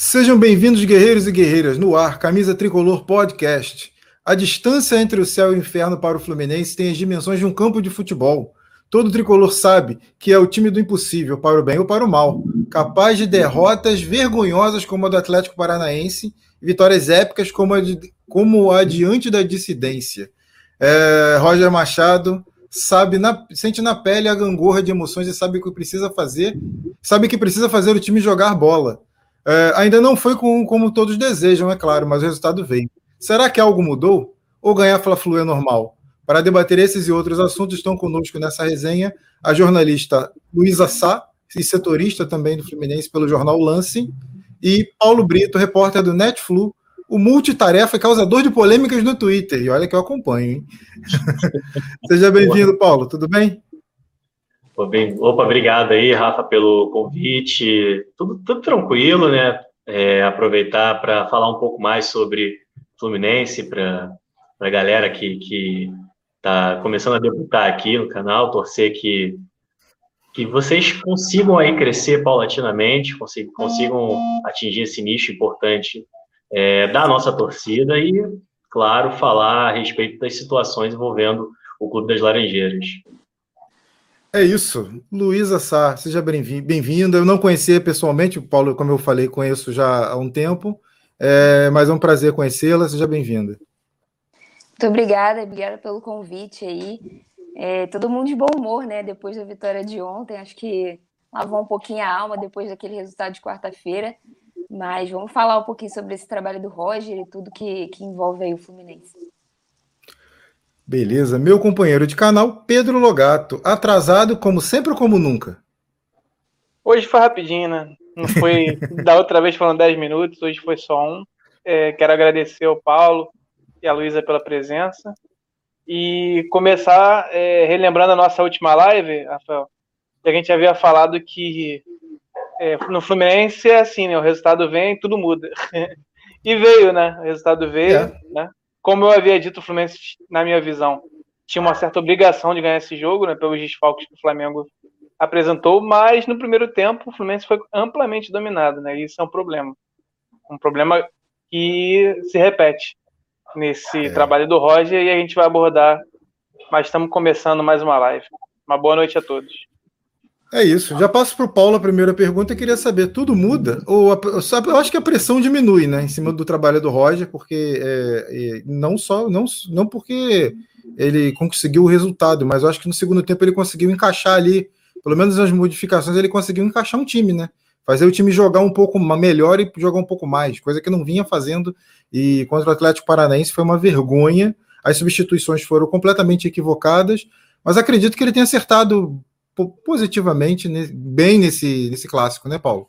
Sejam bem-vindos, guerreiros e guerreiras, no ar, Camisa Tricolor Podcast. A distância entre o céu e o inferno para o Fluminense tem as dimensões de um campo de futebol. Todo tricolor sabe que é o time do impossível, para o bem ou para o mal, capaz de derrotas vergonhosas como a do Atlético Paranaense e vitórias épicas como a, de, como a diante da dissidência. É, Roger Machado sabe na, sente na pele a gangorra de emoções e sabe o que precisa fazer, sabe que precisa fazer o time jogar bola. É, ainda não foi com, como todos desejam, é claro, mas o resultado veio. Será que algo mudou? Ou ganhar Fla-Flu é normal? Para debater esses e outros assuntos, estão conosco nessa resenha a jornalista Luísa Sá, e setorista também do Fluminense pelo jornal Lance, e Paulo Brito, repórter do Netflu, o multitarefa e causador de polêmicas no Twitter. E olha que eu acompanho, hein? Seja bem-vindo, Paulo, tudo bem? Opa, obrigado aí, Rafa, pelo convite. Tudo, tudo tranquilo, né? É, aproveitar para falar um pouco mais sobre Fluminense para a galera que está começando a debutar aqui no canal, torcer que, que vocês consigam aí crescer paulatinamente, consigam, consigam atingir esse nicho importante é, da nossa torcida e, claro, falar a respeito das situações envolvendo o Clube das Laranjeiras. É isso. Luísa Sá, seja bem-vinda. Eu não conhecia pessoalmente, o Paulo, como eu falei, conheço já há um tempo, é, mas é um prazer conhecê-la. Seja bem-vinda. Muito obrigada, obrigada pelo convite aí. É, todo mundo de bom humor, né? Depois da vitória de ontem, acho que lavou um pouquinho a alma depois daquele resultado de quarta-feira. Mas vamos falar um pouquinho sobre esse trabalho do Roger e tudo que, que envolve aí o Fluminense. Beleza. Meu companheiro de canal, Pedro Logato. Atrasado, como sempre ou como nunca? Hoje foi rapidinho, né? Não foi. da outra vez foram 10 minutos, hoje foi só um. É, quero agradecer ao Paulo e a Luísa pela presença. E começar é, relembrando a nossa última live, Rafael, que a gente havia falado que é, no Fluminense é assim, né? O resultado vem, tudo muda. e veio, né? O resultado veio, é. né? Como eu havia dito, o Fluminense, na minha visão, tinha uma certa obrigação de ganhar esse jogo, né, pelos desfalques que o Flamengo apresentou, mas no primeiro tempo o Fluminense foi amplamente dominado, né? Isso é um problema. Um problema que se repete nesse é. trabalho do Roger e a gente vai abordar, mas estamos começando mais uma live. Uma boa noite a todos. É isso. Já passo para o Paulo a primeira pergunta. Eu queria saber, tudo muda? Ou a, eu acho que a pressão diminui, né, em cima do trabalho do Roger, porque é, é, não só, não, não porque ele conseguiu o resultado, mas eu acho que no segundo tempo ele conseguiu encaixar ali, pelo menos nas modificações, ele conseguiu encaixar um time, né? Fazer o time jogar um pouco melhor e jogar um pouco mais, coisa que não vinha fazendo. E contra o Atlético Paranaense foi uma vergonha. As substituições foram completamente equivocadas, mas acredito que ele tenha acertado positivamente, bem nesse, nesse clássico, né, Paulo?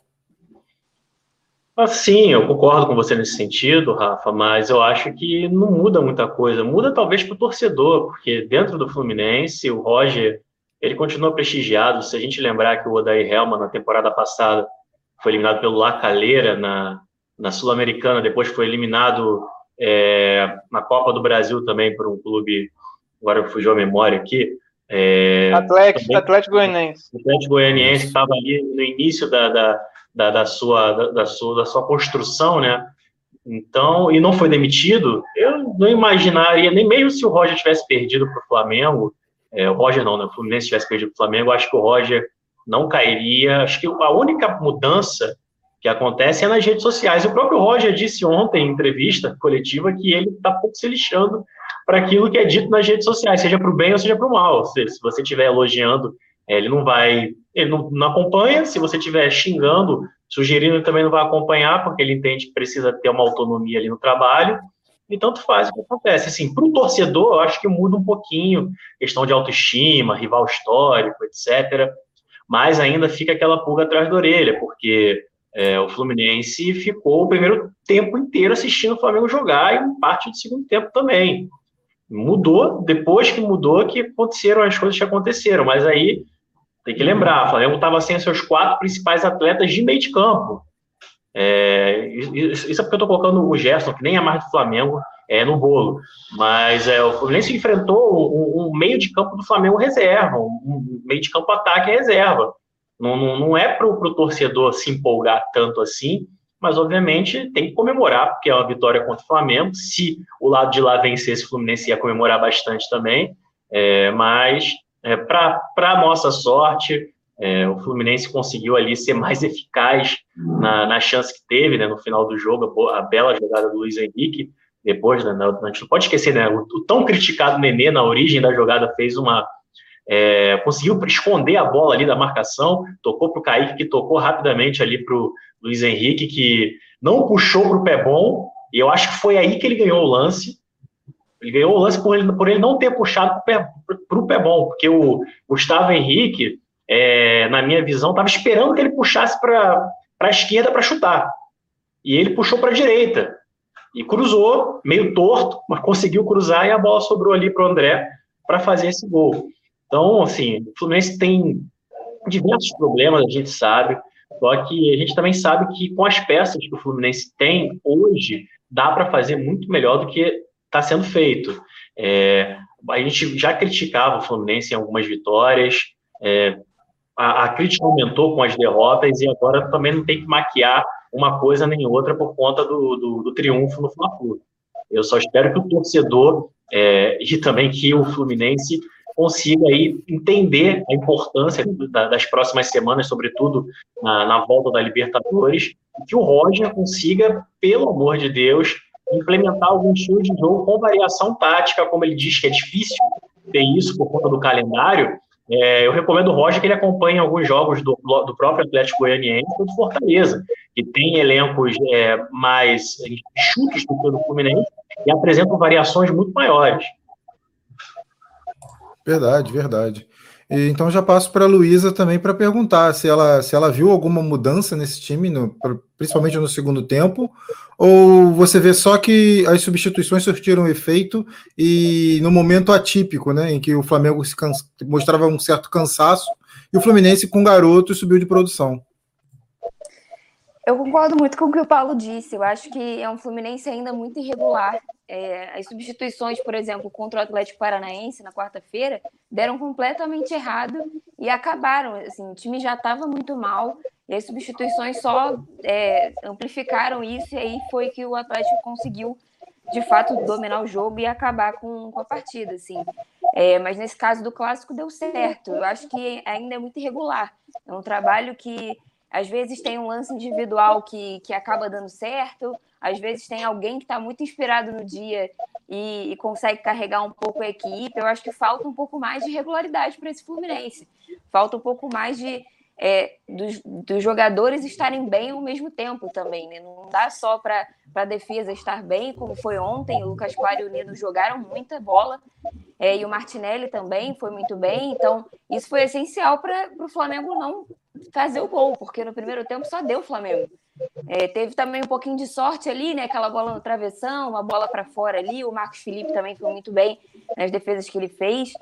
Ah, sim, eu concordo com você nesse sentido, Rafa, mas eu acho que não muda muita coisa. Muda talvez para o torcedor, porque dentro do Fluminense, o Roger, ele continua prestigiado. Se a gente lembrar que o Odair Helman, na temporada passada, foi eliminado pelo La Calera na, na Sul-Americana, depois foi eliminado é, na Copa do Brasil também por um clube, agora fugiu a memória aqui, é, Atlético, também, Atlético Goianiense. Atlético Goianiense estava ali no início da, da, da, da, sua, da, da, sua, da sua construção, né? Então, e não foi demitido, eu não imaginaria, nem mesmo se o Roger tivesse perdido para o Flamengo, é, o Roger não, né? O Fluminense tivesse perdido para o Flamengo, acho que o Roger não cairia. Acho que a única mudança que acontece é nas redes sociais. O próprio Roger disse ontem em entrevista coletiva que ele está pouco se lixando para aquilo que é dito nas redes sociais, seja para o bem ou seja para o mal. Se, se você estiver elogiando, é, ele não vai, ele não, não acompanha. Se você estiver xingando, sugerindo, ele também não vai acompanhar, porque ele entende que precisa ter uma autonomia ali no trabalho. E tanto faz o que acontece. Assim, para o torcedor, eu acho que muda um pouquinho, questão de autoestima, rival histórico, etc. Mas ainda fica aquela pulga atrás da orelha, porque é, o Fluminense ficou o primeiro tempo inteiro assistindo o Flamengo jogar e parte do segundo tempo também mudou, depois que mudou, que aconteceram as coisas que aconteceram. Mas aí tem que lembrar, o Flamengo estava sem seus quatro principais atletas de meio de campo. É, isso é porque eu estou colocando o Gerson, que nem é mais do Flamengo, é, no bolo. Mas é, o Fluminense enfrentou um, um, meio de campo do Flamengo reserva, um, meio de campo ataque reserva. Não, não, não é para o torcedor se empolgar tanto assim, mas obviamente tem que comemorar, porque é uma vitória contra o Flamengo. Se o lado de lá vencesse, o Fluminense ia comemorar bastante também, é, mas é, para nossa sorte, é, o Fluminense conseguiu ali ser mais eficaz na, na chance que teve né, no final do jogo, a, a bela jogada do Luiz Henrique. Depois, né, a gente não pode esquecer, né, o, tão criticado Nenê na origem da jogada fez uma, é, conseguiu esconder a bola ali da marcação, tocou para o Kaique, que tocou rapidamente ali para o Luiz Henrique, que não puxou para o pé bom, e eu acho que foi aí que ele ganhou o lance. Ele ganhou o lance por ele, por ele não ter puxado para o pé bom, porque o Gustavo Henrique, é, na minha visão, estava esperando que ele puxasse para a esquerda para chutar. E ele puxou para a direita. E cruzou, meio torto, mas conseguiu cruzar e a bola sobrou ali para o André para fazer esse gol. Então, assim, o Fluminense tem diversos problemas, a gente sabe, só que a gente também sabe que com as peças que o Fluminense tem hoje, dá para fazer muito melhor do que está sendo feito. É, a gente já criticava o Fluminense em algumas vitórias, é, a, a, crítica aumentou com as derrotas e agora também não tem que maquiar uma coisa nem outra por conta do, do, do triunfo no Fla-Flu. Eu só espero que o torcedor é, e também que o Fluminense consiga aí entender a importância das próximas semanas, sobretudo na, na volta da Libertadores, e que o Roger consiga, pelo amor de Deus, implementar algum estilo de jogo com variação tática, como ele diz que é difícil ter isso por conta do calendário. É, eu recomendo o Roger que ele acompanhe alguns jogos do, do próprio Atlético Goianiense ou do Fortaleza, que tem elencos é, mais chutos do que o do Fluminense e apresentam variações muito maiores. Verdade, verdade. E, então já passo para a Luísa também para perguntar se ela, se ela viu alguma mudança nesse time, no, principalmente no segundo tempo, ou você vê só que as substituições surtiram efeito e no momento atípico, né, em que o Flamengo mostrava um certo cansaço e o Fluminense com garoto subiu de produção. Eu concordo muito com o que o Paulo disse. Eu acho que é um Fluminense ainda muito irregular. É, as substituições, por exemplo, contra o Atlético Paranaense na quarta-feira, deram completamente errado e acabaram. Assim, o time já estava muito mal e as substituições só é, amplificaram isso e aí foi que o Atlético conseguiu de fato dominar o jogo e acabar com, com a partida, assim. É, mas nesse caso do clássico deu certo. Eu acho que ainda é muito irregular. É um trabalho que às vezes tem um lance individual que, que acaba dando certo, às vezes tem alguém que está muito inspirado no dia e, e, consegue carregar um pouco a equipe. Eu acho que falta um pouco mais de regularidade para esse Fluminense. Falta um pouco mais de é, dos, dos, jogadores estarem bem ao mesmo tempo também. Né? Não dá só para a defesa estar bem, como foi ontem. O Lucas Claro e o Nino jogaram muita bola. É, e o Martinelli também foi muito bem. Então, isso foi essencial para o Flamengo não fazer o gol, porque no primeiro tempo só deu o Flamengo. É, teve também um pouquinho de sorte ali, né? Aquela bola no travessão, uma bola para fora ali. O Marcos Felipe também foi muito bem nas defesas que ele fez.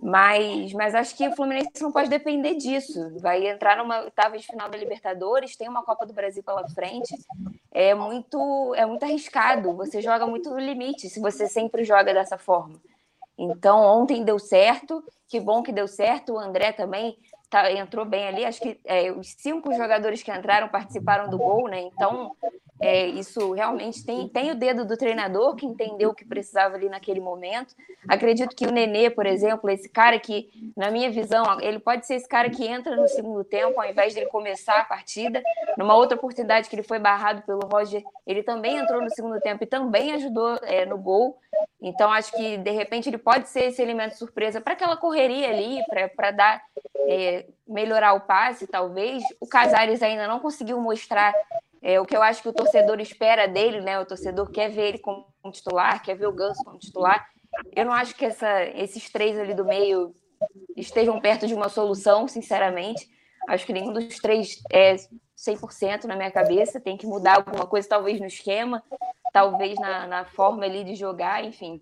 Mas, mas acho que o Fluminense não pode depender disso. Vai entrar numa oitava de final da Libertadores, tem uma Copa do Brasil pela frente. É muito, é muito arriscado. Você joga muito no limite se você sempre joga dessa forma. Então, ontem deu certo. Que bom que deu certo. O André também tá, entrou bem ali. Acho que é, os cinco jogadores que entraram participaram do gol, né? Então, é, isso realmente tem, tem o dedo do treinador que entendeu o que precisava ali naquele momento. Acredito que o Nenê, por exemplo, esse cara que, na minha visão, ele pode ser esse cara que entra no segundo tempo ao invés de ele começar a partida. Numa outra oportunidade que ele foi barrado pelo Roger, ele também entrou no segundo tempo e também ajudou é, no gol. Então, acho que de repente ele pode ser esse elemento surpresa para aquela correria ali, para dar é, melhorar o passe, talvez. O Casares ainda não conseguiu mostrar é, o que eu acho que o torcedor espera dele, né? O torcedor quer ver ele como titular, quer ver o Ganso como titular. Eu não acho que essa, esses três ali do meio estejam perto de uma solução, sinceramente. Acho que nenhum dos três é 100% na minha cabeça. Tem que mudar alguma coisa, talvez no esquema, talvez na, na forma ali de jogar, enfim.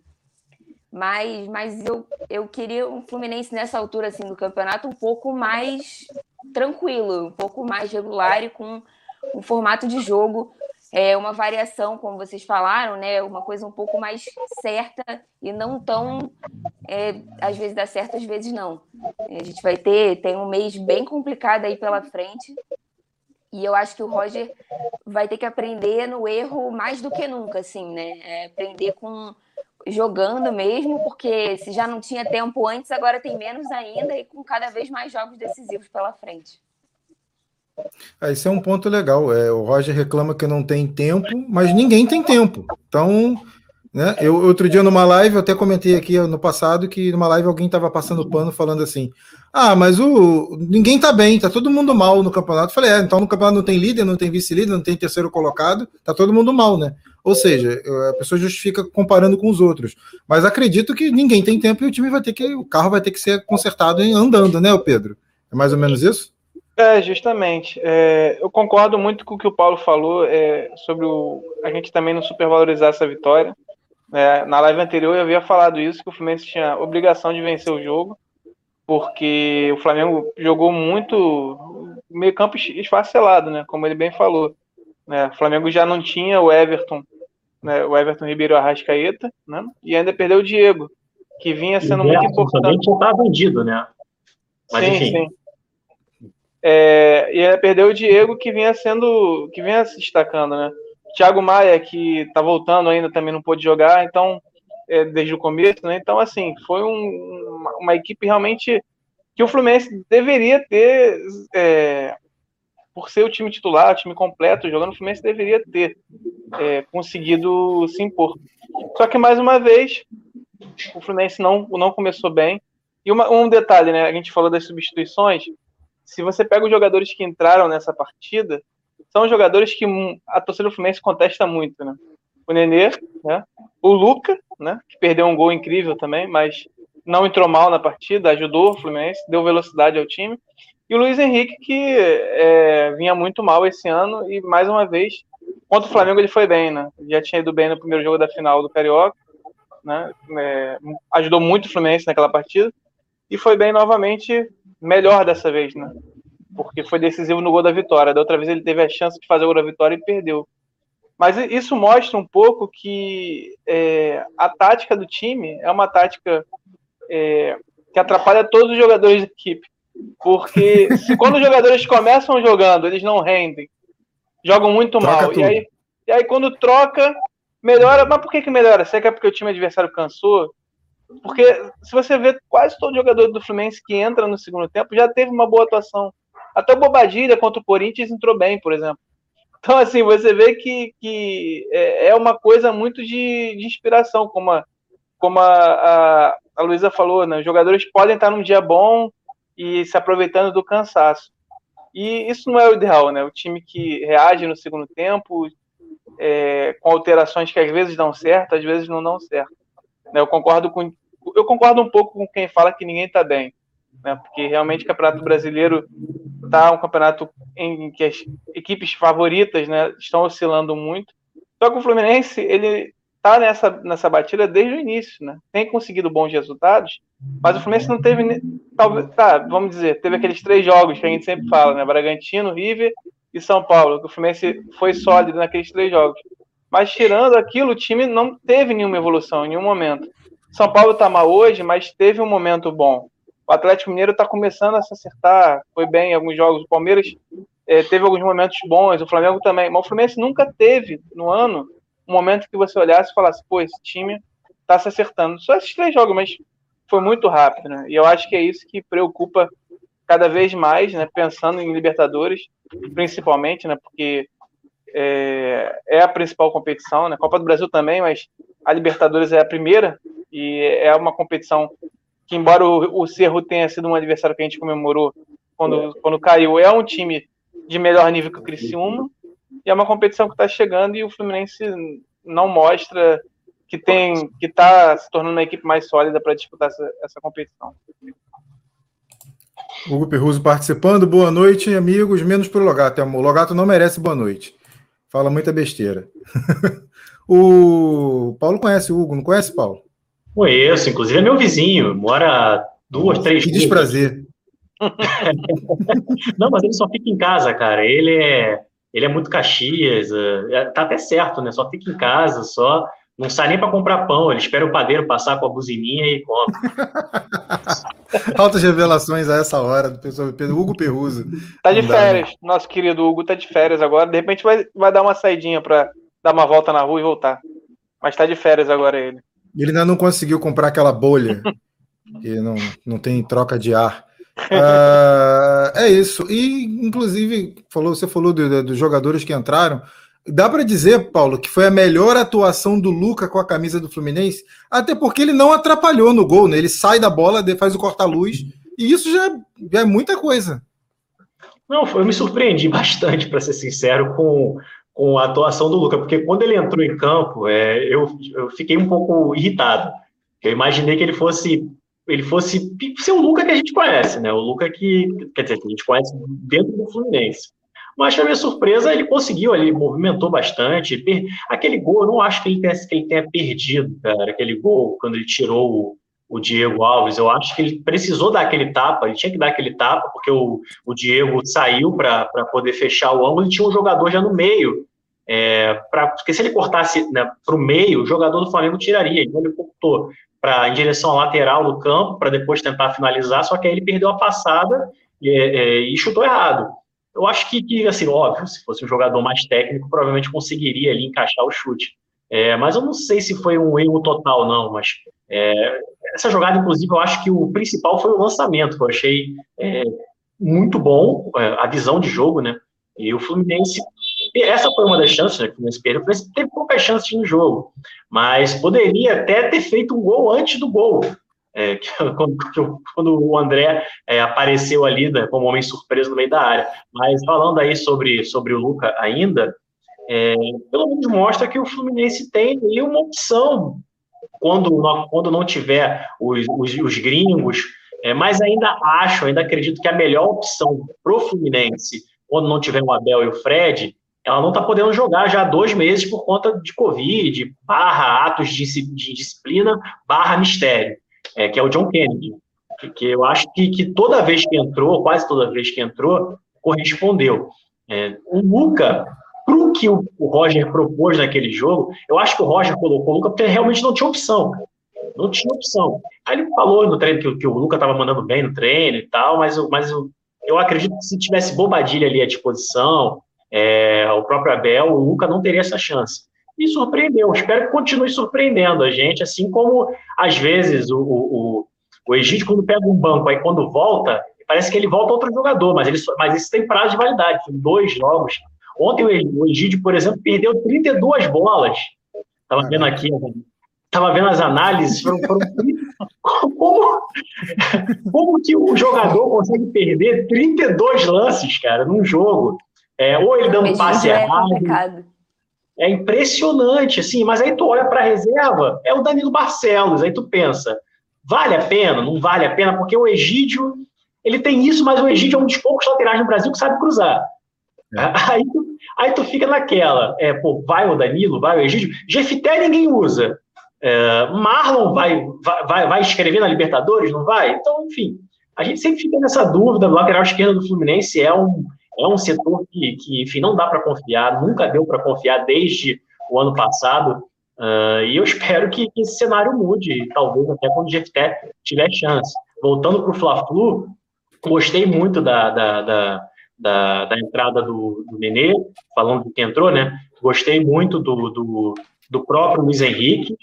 Mas, mas eu, eu queria um Fluminense nessa altura assim, do campeonato um pouco mais tranquilo, um pouco mais regular e com um formato de jogo, é uma variação, como vocês falaram, né? Uma coisa um pouco mais certa e não tão. É, às vezes dá certo, às vezes não. A gente vai ter tem um mês bem complicado aí pela frente. E eu acho que o Roger vai ter que aprender no erro mais do que nunca, assim, né? É aprender com jogando mesmo, porque se já não tinha tempo antes, agora tem menos ainda e com cada vez mais jogos decisivos pela frente. Ah, isso é um ponto legal. É, o Roger reclama que não tem tempo, mas ninguém tem tempo. Então, né? Eu outro dia numa live, eu até comentei aqui no passado que numa live alguém estava passando pano falando assim: "Ah, mas o ninguém tá bem, tá todo mundo mal no campeonato". Eu falei: "É, então no campeonato não tem líder, não tem vice-líder, não tem terceiro colocado, tá todo mundo mal, né?". Ou seja, a pessoa justifica comparando com os outros. Mas acredito que ninguém tem tempo e o time vai ter que o carro vai ter que ser consertado andando, né, o Pedro? É mais ou menos isso? É, justamente. É, eu concordo muito com o que o Paulo falou é, sobre o, a gente também não supervalorizar essa vitória. É, na live anterior eu havia falado isso, que o Fluminense tinha obrigação de vencer o jogo, porque o Flamengo jogou muito meio campo esfacelado, né? Como ele bem falou. Né? O Flamengo já não tinha o Everton, né? o Everton Ribeiro Arrascaeta, né? E ainda perdeu o Diego, que vinha sendo muito importante. Também já estava vendido, né? Mas, sim, enfim. sim. É, e perdeu o Diego, que vinha sendo, que vinha se destacando, né? Thiago Maia, que está voltando ainda, também não pôde jogar, então, é, desde o começo, né? Então, assim, foi um, uma, uma, equipe realmente que o Fluminense deveria ter, é, por ser o time titular, o time completo, jogando o Fluminense deveria ter é, conseguido se impor. Só que, mais uma vez, o Fluminense não, não começou bem. E uma, um detalhe, né? A gente falou das substituições. Se você pega os jogadores que entraram nessa partida, são jogadores que a torcida do Fluminense contesta muito, né? O Nenê, né? O Luca, né? Que perdeu um gol incrível também, mas não entrou mal na partida, ajudou o Fluminense, deu velocidade ao time. E o Luiz Henrique, que é, vinha muito mal esse ano e, mais uma vez, contra o Flamengo ele foi bem, né? Já tinha ido bem no primeiro jogo da final do Carioca, né? É, ajudou muito o Fluminense naquela partida e foi bem novamente, melhor dessa vez, né? porque foi decisivo no gol da vitória. Da outra vez ele teve a chance de fazer o gol da vitória e perdeu. Mas isso mostra um pouco que é, a tática do time é uma tática é, que atrapalha todos os jogadores da equipe. Porque quando os jogadores começam jogando, eles não rendem, jogam muito troca mal. E aí, e aí, quando troca, melhora. Mas por que, que melhora? Será que é porque o time adversário cansou? Porque se você vê quase todo jogador do Fluminense que entra no segundo tempo já teve uma boa atuação. Até o Bobadilha contra o Corinthians entrou bem, por exemplo. Então, assim, você vê que, que é, é uma coisa muito de, de inspiração, como a, como a, a, a Luísa falou, né? Os jogadores podem estar num dia bom e se aproveitando do cansaço. E isso não é o ideal, né? O time que reage no segundo tempo, é, com alterações que às vezes dão certo, às vezes não dão certo. Eu concordo com eu concordo um pouco com quem fala que ninguém está bem né? Porque realmente o Campeonato Brasileiro está um campeonato em que as equipes favoritas, né, estão oscilando muito. Só que o Fluminense, ele está nessa, nessa batida desde o início, né? Tem conseguido bons resultados, mas o Fluminense não teve, talvez, tá, vamos dizer, teve aqueles três jogos que a gente sempre fala, né? Bragantino, River e São Paulo, que o Fluminense foi sólido naqueles três jogos. Mas tirando aquilo, o time não teve nenhuma evolução em nenhum momento. São Paulo está mal hoje, mas teve um momento bom. O Atlético Mineiro está começando a se acertar, foi bem em alguns jogos. O Palmeiras é, teve alguns momentos bons, o Flamengo também. Mas o Fluminense nunca teve no ano um momento que você olhasse e falasse, pô, esse time está se acertando. Só esses três jogos, mas foi muito rápido, né? E eu acho que é isso que preocupa cada vez mais, né? Pensando em Libertadores, principalmente, né? Porque é, é a principal competição, né? Copa do Brasil também, mas a Libertadores é a primeira e é uma competição que embora o, o Cerro tenha sido um adversário que a gente comemorou quando, quando caiu, é um time de melhor nível que o Criciúma, e é uma competição que está chegando e o Fluminense não mostra que tem que está se tornando uma equipe mais sólida para disputar essa, essa competição. Hugo Perruso participando, boa noite, amigos, menos para o Logato. O Logato não merece boa noite. Fala muita besteira. o Paulo conhece o Hugo, não conhece, Paulo? Conheço, inclusive é meu vizinho, mora duas, três Que desprazer. não, mas ele só fica em casa, cara. Ele é, ele é muito Caxias, é, tá até certo, né? Só fica em casa, só não sai nem para comprar pão. Ele espera o padeiro passar com a buzininha e compra. Altas revelações a essa hora do pessoal Pedro Hugo Perruso. Tá de férias, nosso querido Hugo tá de férias agora. De repente vai, vai dar uma saidinha para dar uma volta na rua e voltar. Mas tá de férias agora ele. Ele ainda não conseguiu comprar aquela bolha que não, não tem troca de ar. Uh, é isso. E, inclusive, falou, você falou dos jogadores que entraram. Dá para dizer, Paulo, que foi a melhor atuação do Luca com a camisa do Fluminense, até porque ele não atrapalhou no gol, né? Ele sai da bola, faz o corta-luz, e isso já, já, é muita coisa. Não, eu me surpreendi bastante, para ser sincero, com, com a atuação do Luca, porque quando ele entrou em campo, é, eu, eu fiquei um pouco irritado. Eu imaginei que ele fosse ele fosse ser o Luca que a gente conhece, né? O Luca que, quer dizer, que a gente conhece dentro do Fluminense. Mas, para minha surpresa, ele conseguiu ali, movimentou bastante. Aquele gol, eu não acho que ele, tenha, que ele tenha perdido, cara, aquele gol, quando ele tirou o, Diego Alves. Eu acho que ele precisou dar aquele tapa, ele tinha que dar aquele tapa, porque o, o Diego saiu para poder fechar o ângulo e tinha um jogador já no meio. É, pra, porque se ele cortasse né, para o meio, o jogador do Flamengo tiraria. Então ele cortou pra, em direção à lateral do campo para depois tentar finalizar, só que aí ele perdeu a passada e, é, e chutou errado. Eu acho que, que, assim, óbvio, se fosse um jogador mais técnico, provavelmente conseguiria ali encaixar o chute. É, mas eu não sei se foi um erro total, não. Mas é, essa jogada, inclusive, eu acho que o principal foi o lançamento, que eu achei é, muito bom, é, a visão de jogo, né? E o Fluminense, essa foi uma das chances, né? Que o Fluminense perdeu. O Fluminense teve poucas chances no jogo, mas poderia até ter feito um gol antes do gol. É, quando, quando, o André é, apareceu ali né, como homem surpreso no meio da área. Mas falando aí sobre, sobre o Luca ainda, é, pelo menos mostra que o Fluminense tem uma opção quando quando não tiver os, os, os gringos, é, mas ainda acho, ainda acredito que a melhor opção para o Fluminense, quando não tiver o Abel e o Fred, ela não está podendo jogar já há dois meses por conta de Covid, barra atos de, de disciplina, barra mistério é, que é o John Kennedy, que, que eu acho que, que, toda vez que entrou, quase toda vez que entrou, correspondeu. É, o Luca, para o que o, Roger propôs naquele jogo, eu acho que o Roger colocou o Luca porque realmente não tinha opção. Não tinha opção. Aí ele falou no treino que, que o Luca estava mandando bem no treino e tal, mas, mas eu, eu acredito que se tivesse Bobadilha ali à disposição, é, o próprio Abel, o Luca não teria essa chance e surpreendeu. Espero que continue surpreendendo a gente, assim como às vezes o, o, o Egídio, quando pega um banco, aí quando volta, parece que ele volta outro jogador, mas, ele, mas isso tem prazo de validade, dois jogos. Ontem o Egídio, por exemplo, perdeu 32 bolas. Estava vendo aqui, estava vendo as análises, foram, foram como, como que o jogador consegue perder 32 lances, cara, num jogo? É, ou ele dando um passe é errado. Complicado. É impressionante, assim, mas aí tu olha para a reserva, é o Danilo Barcelos, aí tu pensa, vale a pena? Não vale a pena? Porque o Egídio, ele tem isso, mas o Egídio é um dos poucos laterais no Brasil que sabe cruzar. É. Aí, tu, aí tu fica naquela, é, pô, vai o Danilo, vai o Egídio, Jefité ninguém usa, é, Marlon vai, vai, vai escrever na Libertadores, não vai? Então, enfim, a gente sempre fica nessa dúvida, o lateral esquerdo do Fluminense é um, é um setor que, que enfim, não dá para confiar, nunca deu para confiar desde o ano passado. Uh, e eu espero que, que, esse cenário mude, talvez até quando o GFT tiver chance. Voltando para o Fla-Flu, gostei muito da, da, da, da, da entrada do, do Nenê, falando do que entrou, né? Gostei muito do, do, do próprio Luiz Henrique.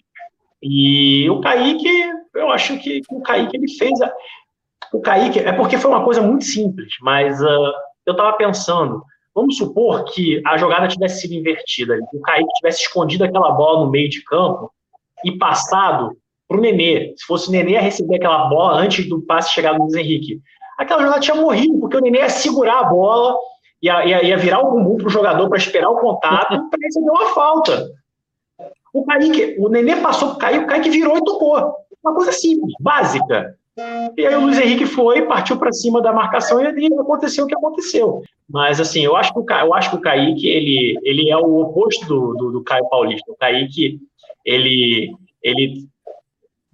E o Kaique, eu acho que o Kaique ele fez. A, o Kaique, é porque foi uma coisa muito simples, mas uh, eu estava pensando, vamos supor que a jogada tivesse sido invertida, o Kaique tivesse escondido aquela bola no meio de campo e passado para o Nenê. Se fosse o Nenê a receber aquela bola antes do passe chegar no Luiz Henrique. Aquela jogada tinha morrido, porque o Nenê ia segurar a bola, ia, ia, ia virar o bumbum para o jogador para esperar o contato para receber uma falta. O Kaique, o Nenê passou para o Kaique, o Kaique virou e tocou. Uma coisa simples, básica. E aí o Luiz Henrique foi, partiu para cima da marcação e, aconteceu o que aconteceu. Mas assim, eu acho que o, eu acho que o Kaique ele, ele é o oposto do, do, do Caio Paulista. O Kaique, ele, ele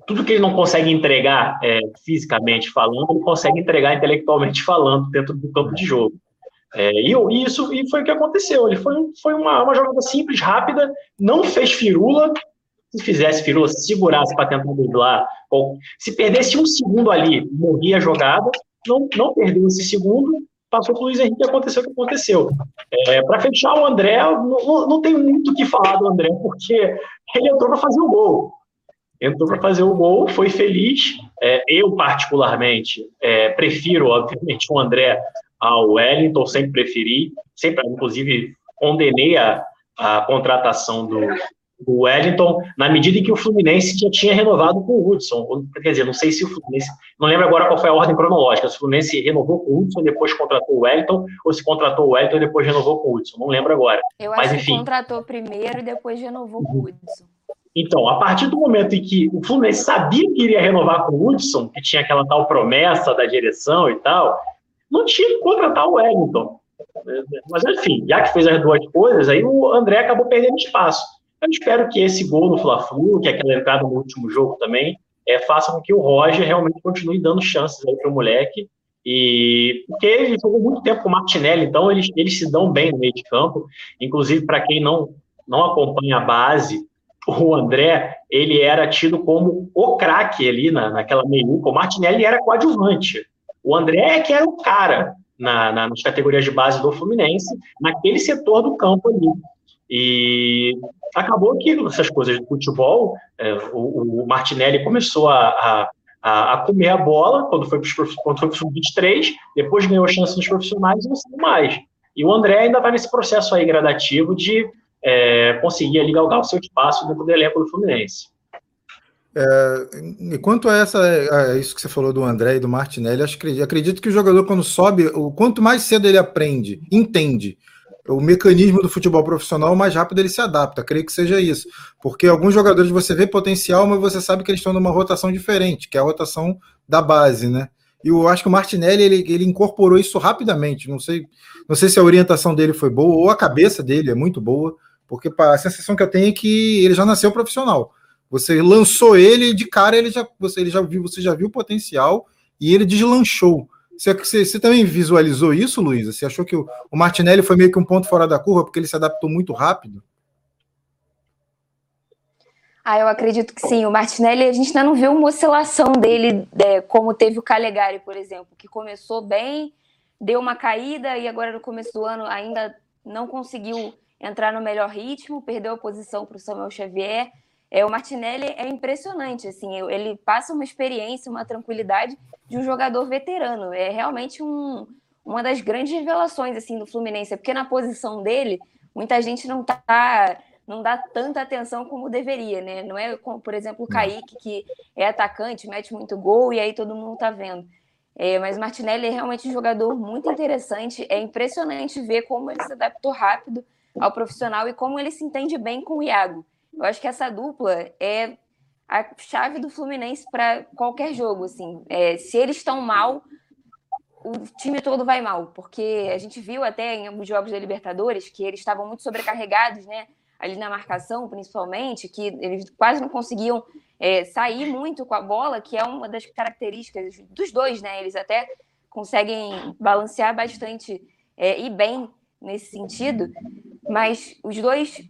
tudo que ele não consegue entregar é, fisicamente falando, ele consegue entregar intelectualmente falando dentro do campo de jogo. É, e, e, isso e foi o que aconteceu. Ele foi, foi uma, uma jogada simples, rápida, não fez firula, se fizesse firula, se segurasse para tentar driblar, se perdesse um segundo ali, morria a jogada, não, não perdeu esse segundo, passou para o Luiz Henrique aconteceu o que aconteceu. É, para fechar, o André, não, não tem muito o que falar do André, porque ele entrou para fazer o gol. Entrou para fazer o gol, foi feliz. É, eu, particularmente, é, prefiro, obviamente, o André ao Wellington, sempre preferi, sempre, inclusive, condenei a, a contratação do, o Wellington, na medida em que o Fluminense já tinha renovado com o Hudson. Quer dizer, não sei se o Fluminense. Não lembro agora qual foi a ordem cronológica. Se o Fluminense renovou com o Hudson, depois contratou o Wellington, ou se contratou o Wellington e depois renovou com o Hudson. Não lembro agora. Eu Mas, acho enfim. que contratou primeiro e depois renovou com o Hudson. Então, a partir do momento em que o Fluminense sabia que iria renovar com o Hudson, que tinha aquela tal promessa da direção e tal, não tinha que contratar o Wellington. Mas, enfim, já que fez as duas coisas, aí o André acabou perdendo espaço. Eu espero que esse gol no Fla-Flu, que é aquela entrada no último jogo também, é, faça com que o Roger realmente continue dando chances aí para o moleque. E porque ele jogou muito tempo com o Martinelli, então eles, eles se dão bem no meio de campo. Inclusive, para quem não, não acompanha a base, o André ele era tido como o craque ali na, naquela meiuca. O Martinelli era coadjuvante. O André é que era o cara na, na, nas categorias de base do Fluminense, naquele setor do campo ali. E acabou que essas coisas do futebol, é, o, o, Martinelli começou a, a, a, comer a bola quando foi para o Sub-23, depois ganhou chance nos profissionais e não saiu mais. E o André ainda está nesse processo aí gradativo de é, conseguir ali galgar o seu espaço dentro do elenco do Fluminense. É, e quanto a, essa, a isso que você falou do André e do Martinelli, acho, acredito que o jogador, quando sobe, o quanto mais cedo ele aprende, entende o mecanismo do futebol profissional, mais rápido ele se adapta. Creio que seja isso. Porque alguns jogadores você vê potencial, mas você sabe que eles estão numa rotação diferente, que é a rotação da base, né? E eu acho que o Martinelli ele, ele incorporou isso rapidamente. Não sei, não sei se a orientação dele foi boa ou a cabeça dele é muito boa, porque a sensação que eu tenho é que ele já nasceu profissional. Você lançou ele de cara, ele já, você, ele já viu, você já viu o potencial e ele deslanchou. Você, você, você, também visualizou isso, Luísa? Você achou que o, o, Martinelli foi meio que um ponto fora da curva porque ele se adaptou muito rápido? Ah, eu acredito que sim. O Martinelli, a gente ainda não viu uma oscilação dele, é, como teve o Calegari, por exemplo, que começou bem, deu uma caída e agora no começo do ano ainda não conseguiu entrar no melhor ritmo, perdeu a posição para o Samuel Xavier. É, o Martinelli é impressionante, assim, ele passa uma experiência, uma tranquilidade de um jogador veterano. É realmente um, uma das grandes revelações assim do Fluminense, porque na posição dele muita gente não tá não dá tanta atenção como deveria, né? Não é como, por exemplo, o Kaique, que é atacante, mete muito gol e aí todo mundo tá vendo. É, mas o Martinelli é realmente um jogador muito interessante. É impressionante ver como ele se adaptou rápido ao profissional e como ele se entende bem com o Iago. Eu acho que essa dupla é a chave do Fluminense para qualquer jogo. Assim. É, se eles estão mal, o time todo vai mal, porque a gente viu até em alguns jogos da Libertadores que eles estavam muito sobrecarregados, né? Ali na marcação, principalmente, que eles quase não conseguiam é, sair muito com a bola, que é uma das características dos dois, né? Eles até conseguem balancear bastante é, e bem nesse sentido, mas os dois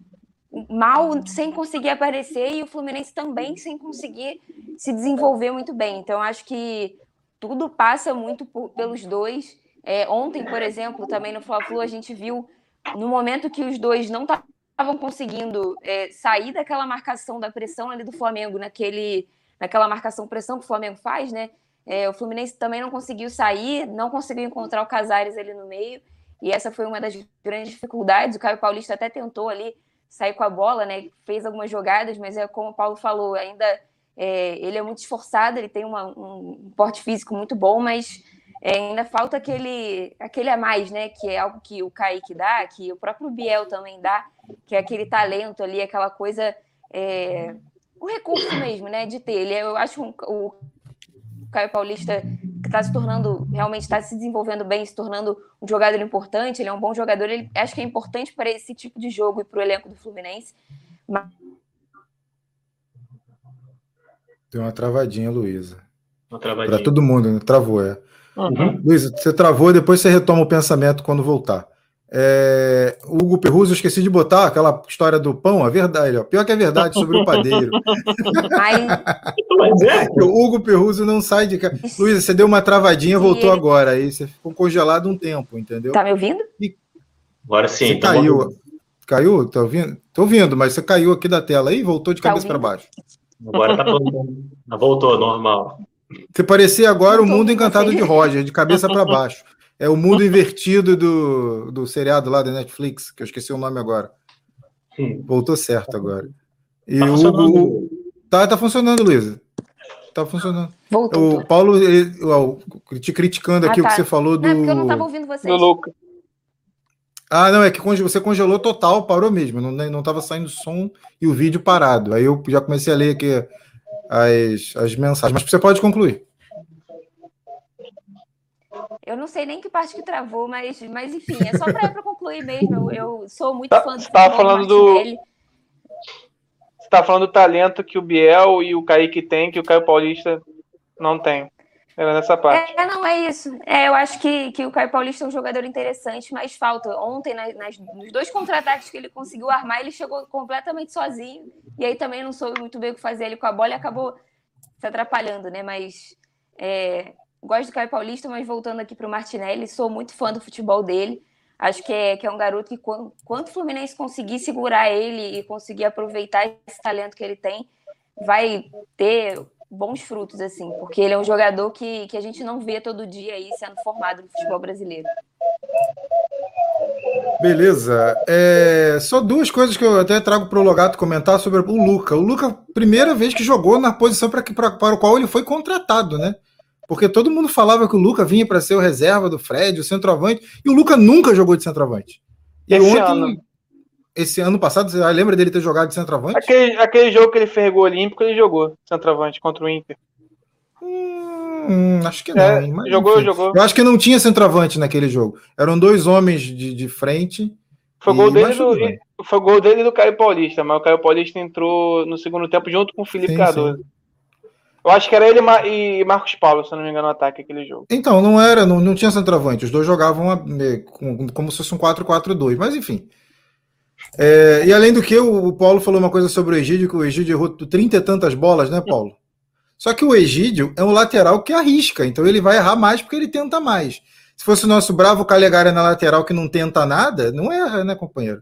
mal sem conseguir aparecer e o Fluminense também sem conseguir se desenvolver muito bem. Então, acho que tudo passa muito por, pelos dois. É, ontem, por exemplo, também no Fla-Flu, a gente viu no momento que os dois não estavam conseguindo é, sair daquela marcação da pressão ali do Flamengo, naquele, naquela marcação pressão que o Flamengo faz, né? É, o Fluminense também não conseguiu sair, não conseguiu encontrar o Casares ali no meio, e essa foi uma das grandes dificuldades. O Caio Paulista até tentou ali sair com a bola, né? Fez algumas jogadas, mas é como o Paulo falou, ainda é, ele é muito esforçado, ele tem uma, um porte físico muito bom, mas é, ainda falta aquele, aquele a mais, né? Que é algo que o Kaique dá, que o próprio Biel também dá, que é aquele talento ali, aquela coisa. É, o recurso mesmo, né? De ter. Ele, é, eu acho um, o Caio Paulista que está se tornando, realmente está se desenvolvendo bem, se tornando um jogador importante, ele é um bom jogador, ele acho que é importante para esse tipo de jogo e para o elenco do Fluminense. Mas... Deu uma travadinha, Luísa. Para todo mundo, né? Travou, é. Uhum. Luísa, você travou, depois você retoma o pensamento quando voltar. É, o, Hugo Perruso, eu esqueci de botar aquela história do pão, a verdade, ó, pior que a verdade sobre o padeiro. Mas é. O Hugo Perruso não sai de casa. Luísa, você deu uma travadinha, voltou ele... agora, aí você ficou congelado um tempo, entendeu? Tá me ouvindo? E... Agora sim. Você tá caiu. Bom. Caiu? Tá ouvindo? Tô ouvindo, mas você caiu aqui da tela aí e voltou de tá cabeça para baixo. Agora tá voltou, normal. Você parecia agora o mundo encantado de Roger, de cabeça para baixo. É o mundo invertido do, do seriado lá da Netflix, que eu esqueci o nome agora. Voltou certo agora. E tá o Hugo. Tá, tá funcionando, Luísa. Tá funcionando. Voltou. O Paulo, ele, te criticando aqui ah, tá. o que você falou do. Não, é porque eu não tava ouvindo vocês. Do Luca. Ah, não, é que você congelou total, parou mesmo. Não, não tava saindo som e o vídeo parado. Aí eu já comecei a ler aqui as, as mensagens. Mas você pode concluir. Eu não sei nem que parte que travou, mas, mas enfim, é só para concluir mesmo. Eu, eu, sou muito tá, fã do Você falando do. Você tá falando do talento que o Biel e o Kaique tem, que o Caio Paulista não tem. Era nessa parte. É, não é isso. É, eu acho que, que o Caio Paulista é um jogador interessante, mas falta. Ontem, nas, nas, nos dois contra-ataques que ele conseguiu armar, ele chegou completamente sozinho. E aí também não soube muito bem o que fazer ele com a bola e acabou se atrapalhando, né? Mas é, gosto do Caio Paulista, mas voltando aqui para o Martinelli, sou muito fã do futebol dele. Acho que é, que é um garoto que, quando, quando o Fluminense conseguir segurar ele e conseguir aproveitar esse talento que ele tem, vai ter bons frutos, assim, porque ele é um jogador que, que a gente não vê todo dia aí sendo formado no futebol brasileiro. Beleza. É, só duas coisas que eu até trago para o Logato comentar sobre o Luca. O Luca, primeira vez que jogou na posição para, o qual ele foi contratado, né? Porque todo mundo falava que o Luca vinha para ser o reserva do Fred, o centroavante, e o Luca nunca jogou de centroavante. E esse ontem, ano. esse ano passado, você lembra dele ter jogado de centroavante? Aquele, aquele jogo que ele fez gol olímpico, ele jogou centroavante contra o Inter. Hum, acho que não. É, mas, jogou, enfim. jogou. Eu acho que não tinha centroavante naquele jogo. Eram dois homens de, de frente. Foi gol, dele do, foi gol dele do Caio Paulista, mas o Caio Paulista entrou no segundo tempo junto com o Felipe sim, Cardoso. Sim. Eu acho que era ele e Marcos Paulo, se não me engano, no ataque aquele jogo. Então, não era, não, não tinha centroavante. Os dois jogavam como se fosse um 4-4-2, mas enfim. É, e além do que, o, Paulo falou uma coisa sobre o Egídio, que o Egídio errou 30 e tantas bolas, né, Paulo? Só que o Egídio é um lateral que arrisca, então ele vai errar mais porque ele tenta mais. Se fosse o nosso bravo Calegari na lateral que não tenta nada, não erra, né, companheiro?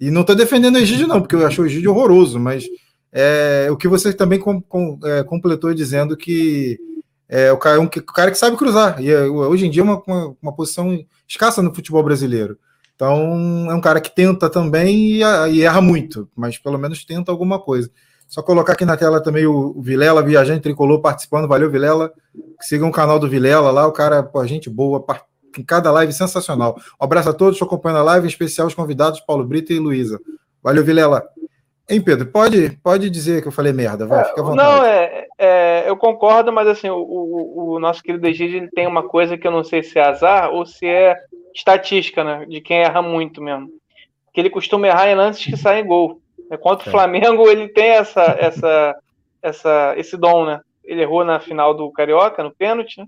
E não tô defendendo o Egídio, não, porque eu acho o Egídio horroroso, mas é, o que você também com, com, é, completou dizendo que é o cara, um, o cara que sabe cruzar. E é, hoje em dia é uma, uma, uma, posição escassa no futebol brasileiro. Então é um cara que tenta também e, e, erra muito, mas pelo menos tenta alguma coisa. Só colocar aqui na tela também o, o Vilela, viajante tricolor, participando. Valeu, Vilela. Sigam o canal do Vilela lá, o cara, pô, gente boa, em cada live sensacional. Um abraço a todos, estou acompanhando a live, em especial os convidados, Paulo Brito e Luísa. Valeu, Vilela. Hein, Pedro? Pode, pode dizer que eu falei merda, vai, é, fica à vontade. Não, é, é, eu concordo, mas assim, o, o, o nosso querido Egídio tem uma coisa que eu não sei se é azar ou se é estatística, né? De quem erra muito mesmo. Que ele costuma errar em lances que saem gol. É, contra o é. Flamengo, ele tem essa, essa, essa, esse dom, né? Ele errou na final do Carioca, no pênalti, né?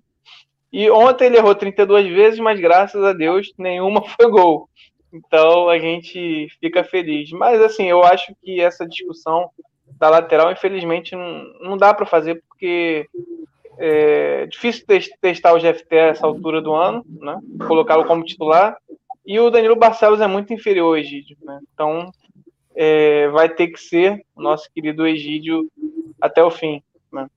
E ontem ele errou 32 vezes, mas graças a Deus nenhuma foi gol. Então a gente fica feliz. Mas assim, eu acho que essa discussão da lateral, infelizmente, não, não dá para fazer porque é difícil testar o GFT a essa altura do ano, né? Colocá-lo como titular. E o Danilo Barcelos é muito inferior ao Egídio, né? Então é, vai ter que ser o nosso querido Egídio até o fim. Né?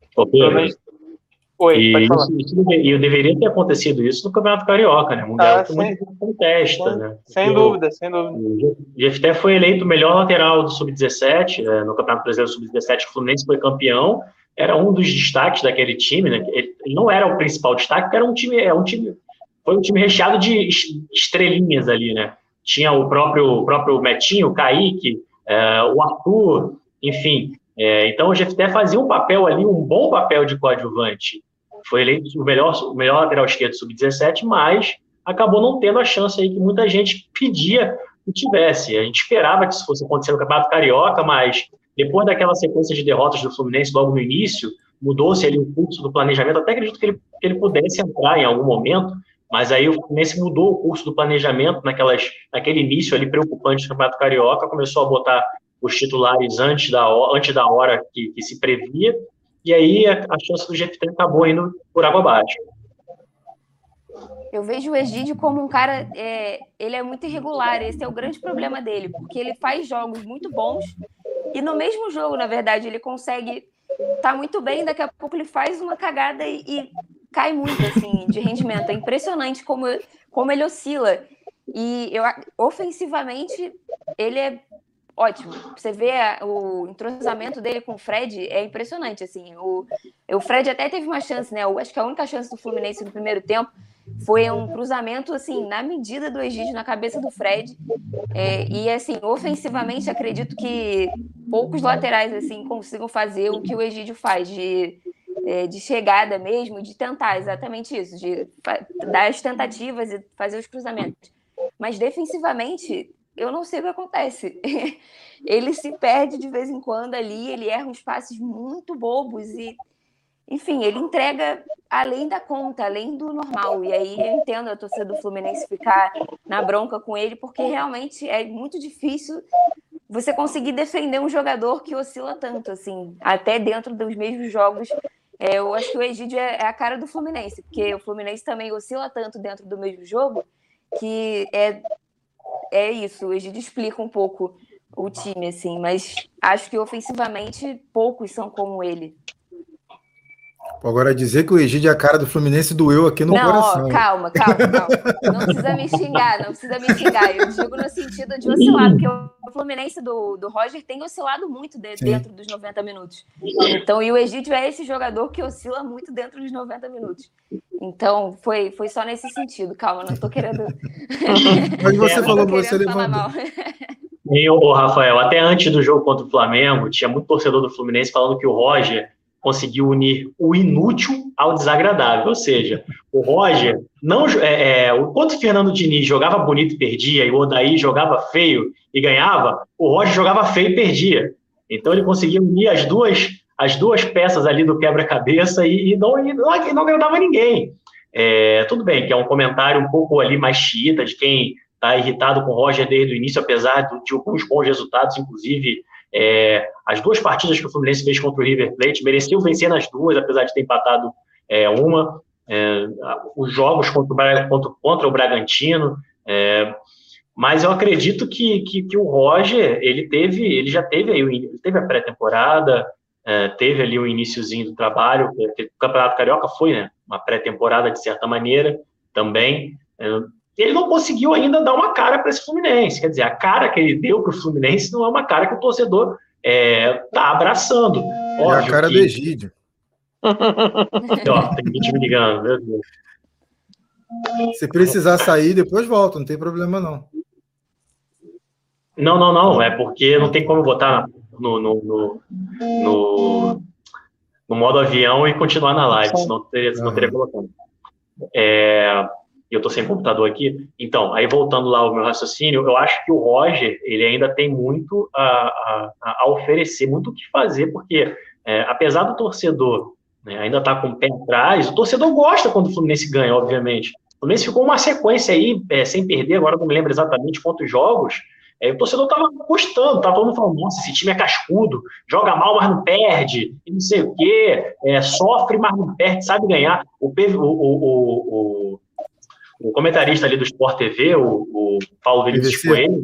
Oi, e, falar. Isso, e deveria ter acontecido isso no Campeonato Carioca, né? Mundial ah, muito contesta, sem, né? Sem dúvida, sem dúvida. O GFT foi eleito o melhor lateral do Sub-17, né? no Campeonato Brasileiro Sub-17, o Fluminense foi campeão, era um dos destaques daquele time, né? Ele não era o principal destaque, porque era um time, é um time, foi um time recheado de estrelinhas ali, né? Tinha o próprio, o próprio Metinho, o Kaique, é, o Arthur, enfim. É, então o GFT fazia um papel ali, um bom papel de coadjuvante foi eleito o melhor, o melhor lateral esquerdo sub-17, mas acabou não tendo a chance aí que muita gente pedia que tivesse. A gente esperava que isso fosse acontecer no Campeonato Carioca, mas depois daquela sequência de derrotas do Fluminense logo no início, mudou-se ali o curso do planejamento. Até acredito que ele, que ele pudesse entrar em algum momento, Mas aí o Fluminense mudou o curso do planejamento naquelas, naquele início ali preocupante do Campeonato Carioca, começou a botar os titulares antes da, antes da hora que, que se previa, e aí a, a chance do GFT acabou indo por água abaixo. Eu vejo o Egídio como um cara, é, ele é muito irregular, esse é o grande problema dele, porque ele faz jogos muito bons e no mesmo jogo, na verdade, ele consegue estar tá muito bem, daqui a pouco ele faz uma cagada e, e cai muito assim de rendimento. É impressionante como, como ele oscila. E eu ofensivamente ele é ótimo. Você vê o entrosamento dele com o Fred é impressionante assim. O, o Fred até teve uma chance, né? Eu acho que a única chance do Fluminense no primeiro tempo foi um cruzamento assim na medida do Egídio na cabeça do Fred. É, e assim, ofensivamente acredito que poucos laterais assim consigam fazer o que o Egídio faz de é, de chegada mesmo, de tentar exatamente isso, de dar as tentativas e fazer os cruzamentos. Mas defensivamente, eu não sei o que acontece. ele se perde de vez em quando ali, ele erra uns passes muito bobos e, enfim, ele entrega além da conta, além do normal. E aí eu entendo a torcida do Fluminense ficar na bronca com ele, porque realmente é muito difícil você conseguir defender um jogador que oscila tanto, assim, até dentro dos mesmos jogos é, eu acho que o Egídio é, é, a cara do Fluminense, porque o Fluminense também oscila tanto dentro do mesmo jogo que é, é isso. O Egídio explica um pouco o time, assim, mas acho que ofensivamente poucos são como ele. Agora, dizer que o Egídio é a cara do Fluminense doeu aqui no não, coração. Ó, calma, calma, calma. Não precisa me xingar, não precisa me xingar. Eu digo no sentido de oscilar, porque o Fluminense do, do Roger tem oscilado muito de, dentro dos 90 minutos. Então, e o Egídio é esse jogador que oscila muito dentro dos 90 minutos. Então, foi, foi só nesse sentido. Calma, não tô querendo. Mas você falou, você levantou. E o Rafael, até antes do jogo contra o Flamengo, tinha muito torcedor do Fluminense falando que o Roger conseguiu unir o inútil ao desagradável. Ou seja, o Roger não é, é, enquanto o Fernando Diniz jogava bonito e perdia, e o Odaí jogava feio e ganhava, o Roger jogava feio e perdia. Então ele conseguia unir as duas as duas peças ali do quebra-cabeça e, e, não, e não, não agradava ninguém. É, tudo bem que é um comentário um pouco ali mais chita de quem está irritado com o Roger desde o início, apesar de alguns bons resultados, inclusive é, as duas partidas que o Fluminense fez contra o River Plate, mereceu vencer nas duas, apesar de ter empatado é, uma. É, os jogos contra o, contra, contra o Bragantino. É, mas eu acredito que, que, que, o Roger, ele teve, ele já teve aí, ele teve a pré-temporada, é, teve ali o iníciozinho do trabalho, o Campeonato Carioca foi, né, uma pré-temporada de certa maneira também, ele não conseguiu ainda dar uma cara para esse Fluminense. Quer dizer, a cara que ele deu para o Fluminense não é uma cara que o torcedor está é, tá abraçando. Óbvio é a cara que... do Egídio. Ó, tem gente me ligando, meu Deus. Se precisar sair, depois volta, não tem problema não. Não, não, não. É porque não tem como botar no, no, no, no, no modo avião e continuar na live, senão teria, senão teria colocado. É, e eu estou sem computador aqui. Então, aí voltando lá ao meu raciocínio, eu acho que o Roger, ele ainda tem muito a, a, a oferecer, muito o que fazer, porque é, apesar do torcedor né, ainda tá com o pé atrás, o torcedor gosta quando o Fluminense ganha, obviamente. O Fluminense ficou uma sequência aí, é, sem perder, agora não me lembro exatamente quantos jogos, é, o torcedor estava gostando, estava todo mundo falando, nossa, esse time é cascudo, joga mal, mas não perde, e não sei o quê, é, sofre, mas não perde, sabe ganhar. O, o, o, o o comentarista ali do Sport TV, o, o Paulo Vinícius Coelho,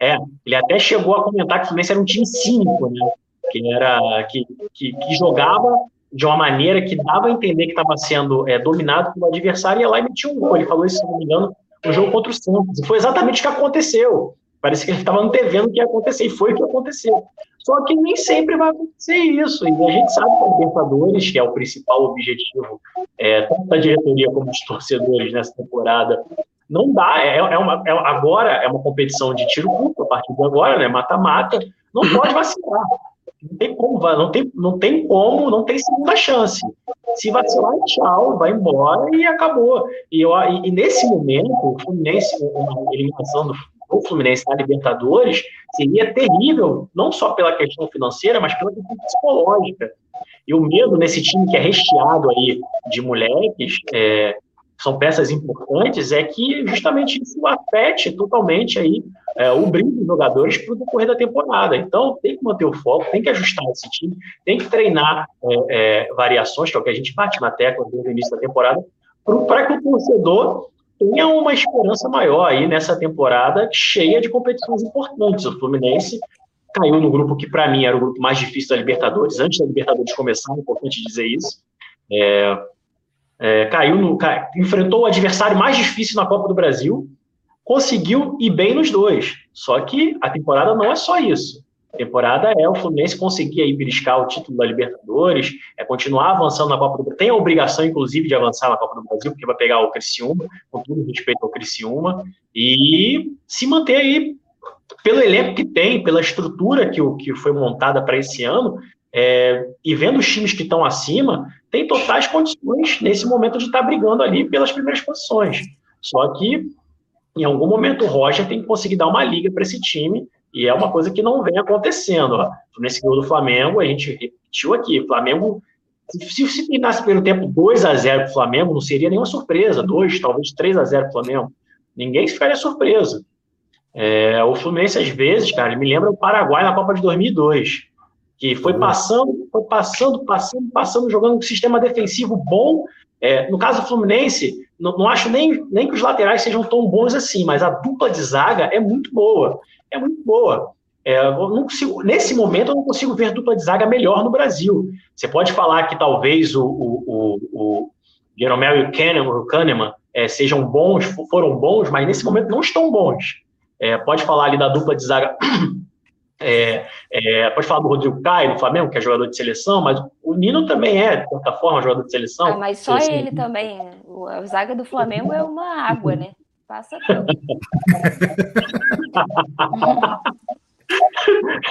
é. é. ele até chegou a comentar que o Fluminense era um time cínico, né? Que, era, que, que, que jogava de uma maneira que dava a entender que estava sendo é, dominado pelo adversário e ia lá e metia um gol. Ele falou isso, se não me engano, no jogo contra o Santos. E foi exatamente o que aconteceu. Parece que ele estava antevendo o que ia acontecer, e foi o que aconteceu. Só que nem sempre vai acontecer isso. E a gente sabe que a Libertadores, que é o principal objetivo, é, tanto da diretoria como dos torcedores nessa temporada, não dá. É, é uma, é, agora é uma competição de tiro curto, a partir de agora, né? Mata-mata. Não pode vacilar. Não tem como, não tem, não tem como, não tem segunda chance. Se vacilar, tchau, vai embora e acabou. E, eu, e, e nesse momento, o Fluminense, uma eliminação do o Fluminense na Libertadores seria terrível, não só pela questão financeira, mas pela questão psicológica. E o medo nesse time que é recheado aí de moleques, é, são peças importantes, é que justamente isso afete totalmente aí é, o brilho dos jogadores para o decorrer da temporada. Então, tem que manter o foco, tem que ajustar esse time, tem que treinar é, é, variações, que é o que a gente bate na tecla desde o início da temporada, para que o torcedor tenha uma esperança maior aí nessa temporada cheia de competições importantes. O Fluminense caiu no grupo que, para mim, era o grupo mais difícil da Libertadores. Antes da Libertadores começar, é importante dizer isso. É, é, caiu no, enfrentou o adversário mais difícil na Copa do Brasil, conseguiu ir bem nos dois. Só que a temporada não é só isso. Temporada é o Fluminense conseguir aí beliscar o título da Libertadores, é continuar avançando na Copa do Brasil. Tem a obrigação, inclusive, de avançar na Copa do Brasil, porque vai pegar o Criciúma, com todo respeito ao Criciúma, e se manter aí pelo elenco que tem, pela estrutura que, que foi montada para esse ano, é, e vendo os times que estão acima, tem totais condições nesse momento de estar tá brigando ali pelas primeiras posições. Só que em algum momento o Roger tem que conseguir dar uma liga para esse time, e é uma coisa que não vem acontecendo. Ó. Nesse gol do Flamengo, a gente repetiu aqui, Flamengo, se, se terminasse pelo tempo 2 a 0 para o Flamengo, não seria nenhuma surpresa, 2, talvez 3 a 0 para o Flamengo. Ninguém ficaria surpreso. É, o Fluminense, às vezes, cara, me lembra o Paraguai na Copa de 2002 que foi passando, foi passando, passando, passando, jogando um sistema defensivo bom. É, no caso do Fluminense, não, não, acho nem, nem que os laterais sejam tão bons assim, mas a dupla de zaga é muito boa. É muito boa. É, consigo, nesse momento, eu não consigo ver dupla de zaga melhor no Brasil. Você pode falar que talvez o, o, o, o Jeromel e o Kahneman, o Kahneman é, sejam bons, foram bons, mas nesse momento não estão bons. É, pode falar ali da dupla de zaga é, é, pode falar do Rodrigo Caio, do Flamengo, que é jogador de seleção, mas o Nino também é, de certa forma, jogador de seleção. Ah, mas só ele também. A zaga do Flamengo é uma água, né? Passa tudo.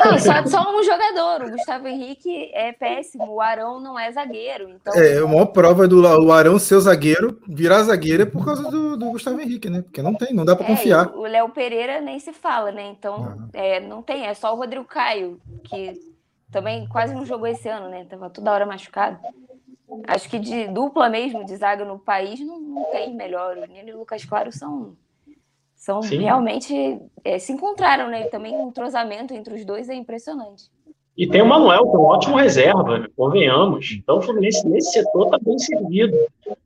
Não, só, só um jogador. O Gustavo Henrique é péssimo. O Arão não é zagueiro. Então... É, a maior prova do o Arão ser zagueiro, virar zagueiro é por causa do, do Gustavo Henrique, né? Porque não tem, não dá para é, confiar. O Léo Pereira nem se fala, né? Então, é, não tem. É só o Rodrigo Caio, que também quase não jogou esse ano, né? Tava toda hora machucado. Acho que de dupla mesmo, de zaga no país, não, não tem melhor. O Nino e o Lucas Claro são são Sim. realmente é, se encontraram, né? também o entrosamento entre os dois é impressionante. E tem o Manuel, que é um ótimo reserva, convenhamos. Então o Fluminense nesse setor está bem servido.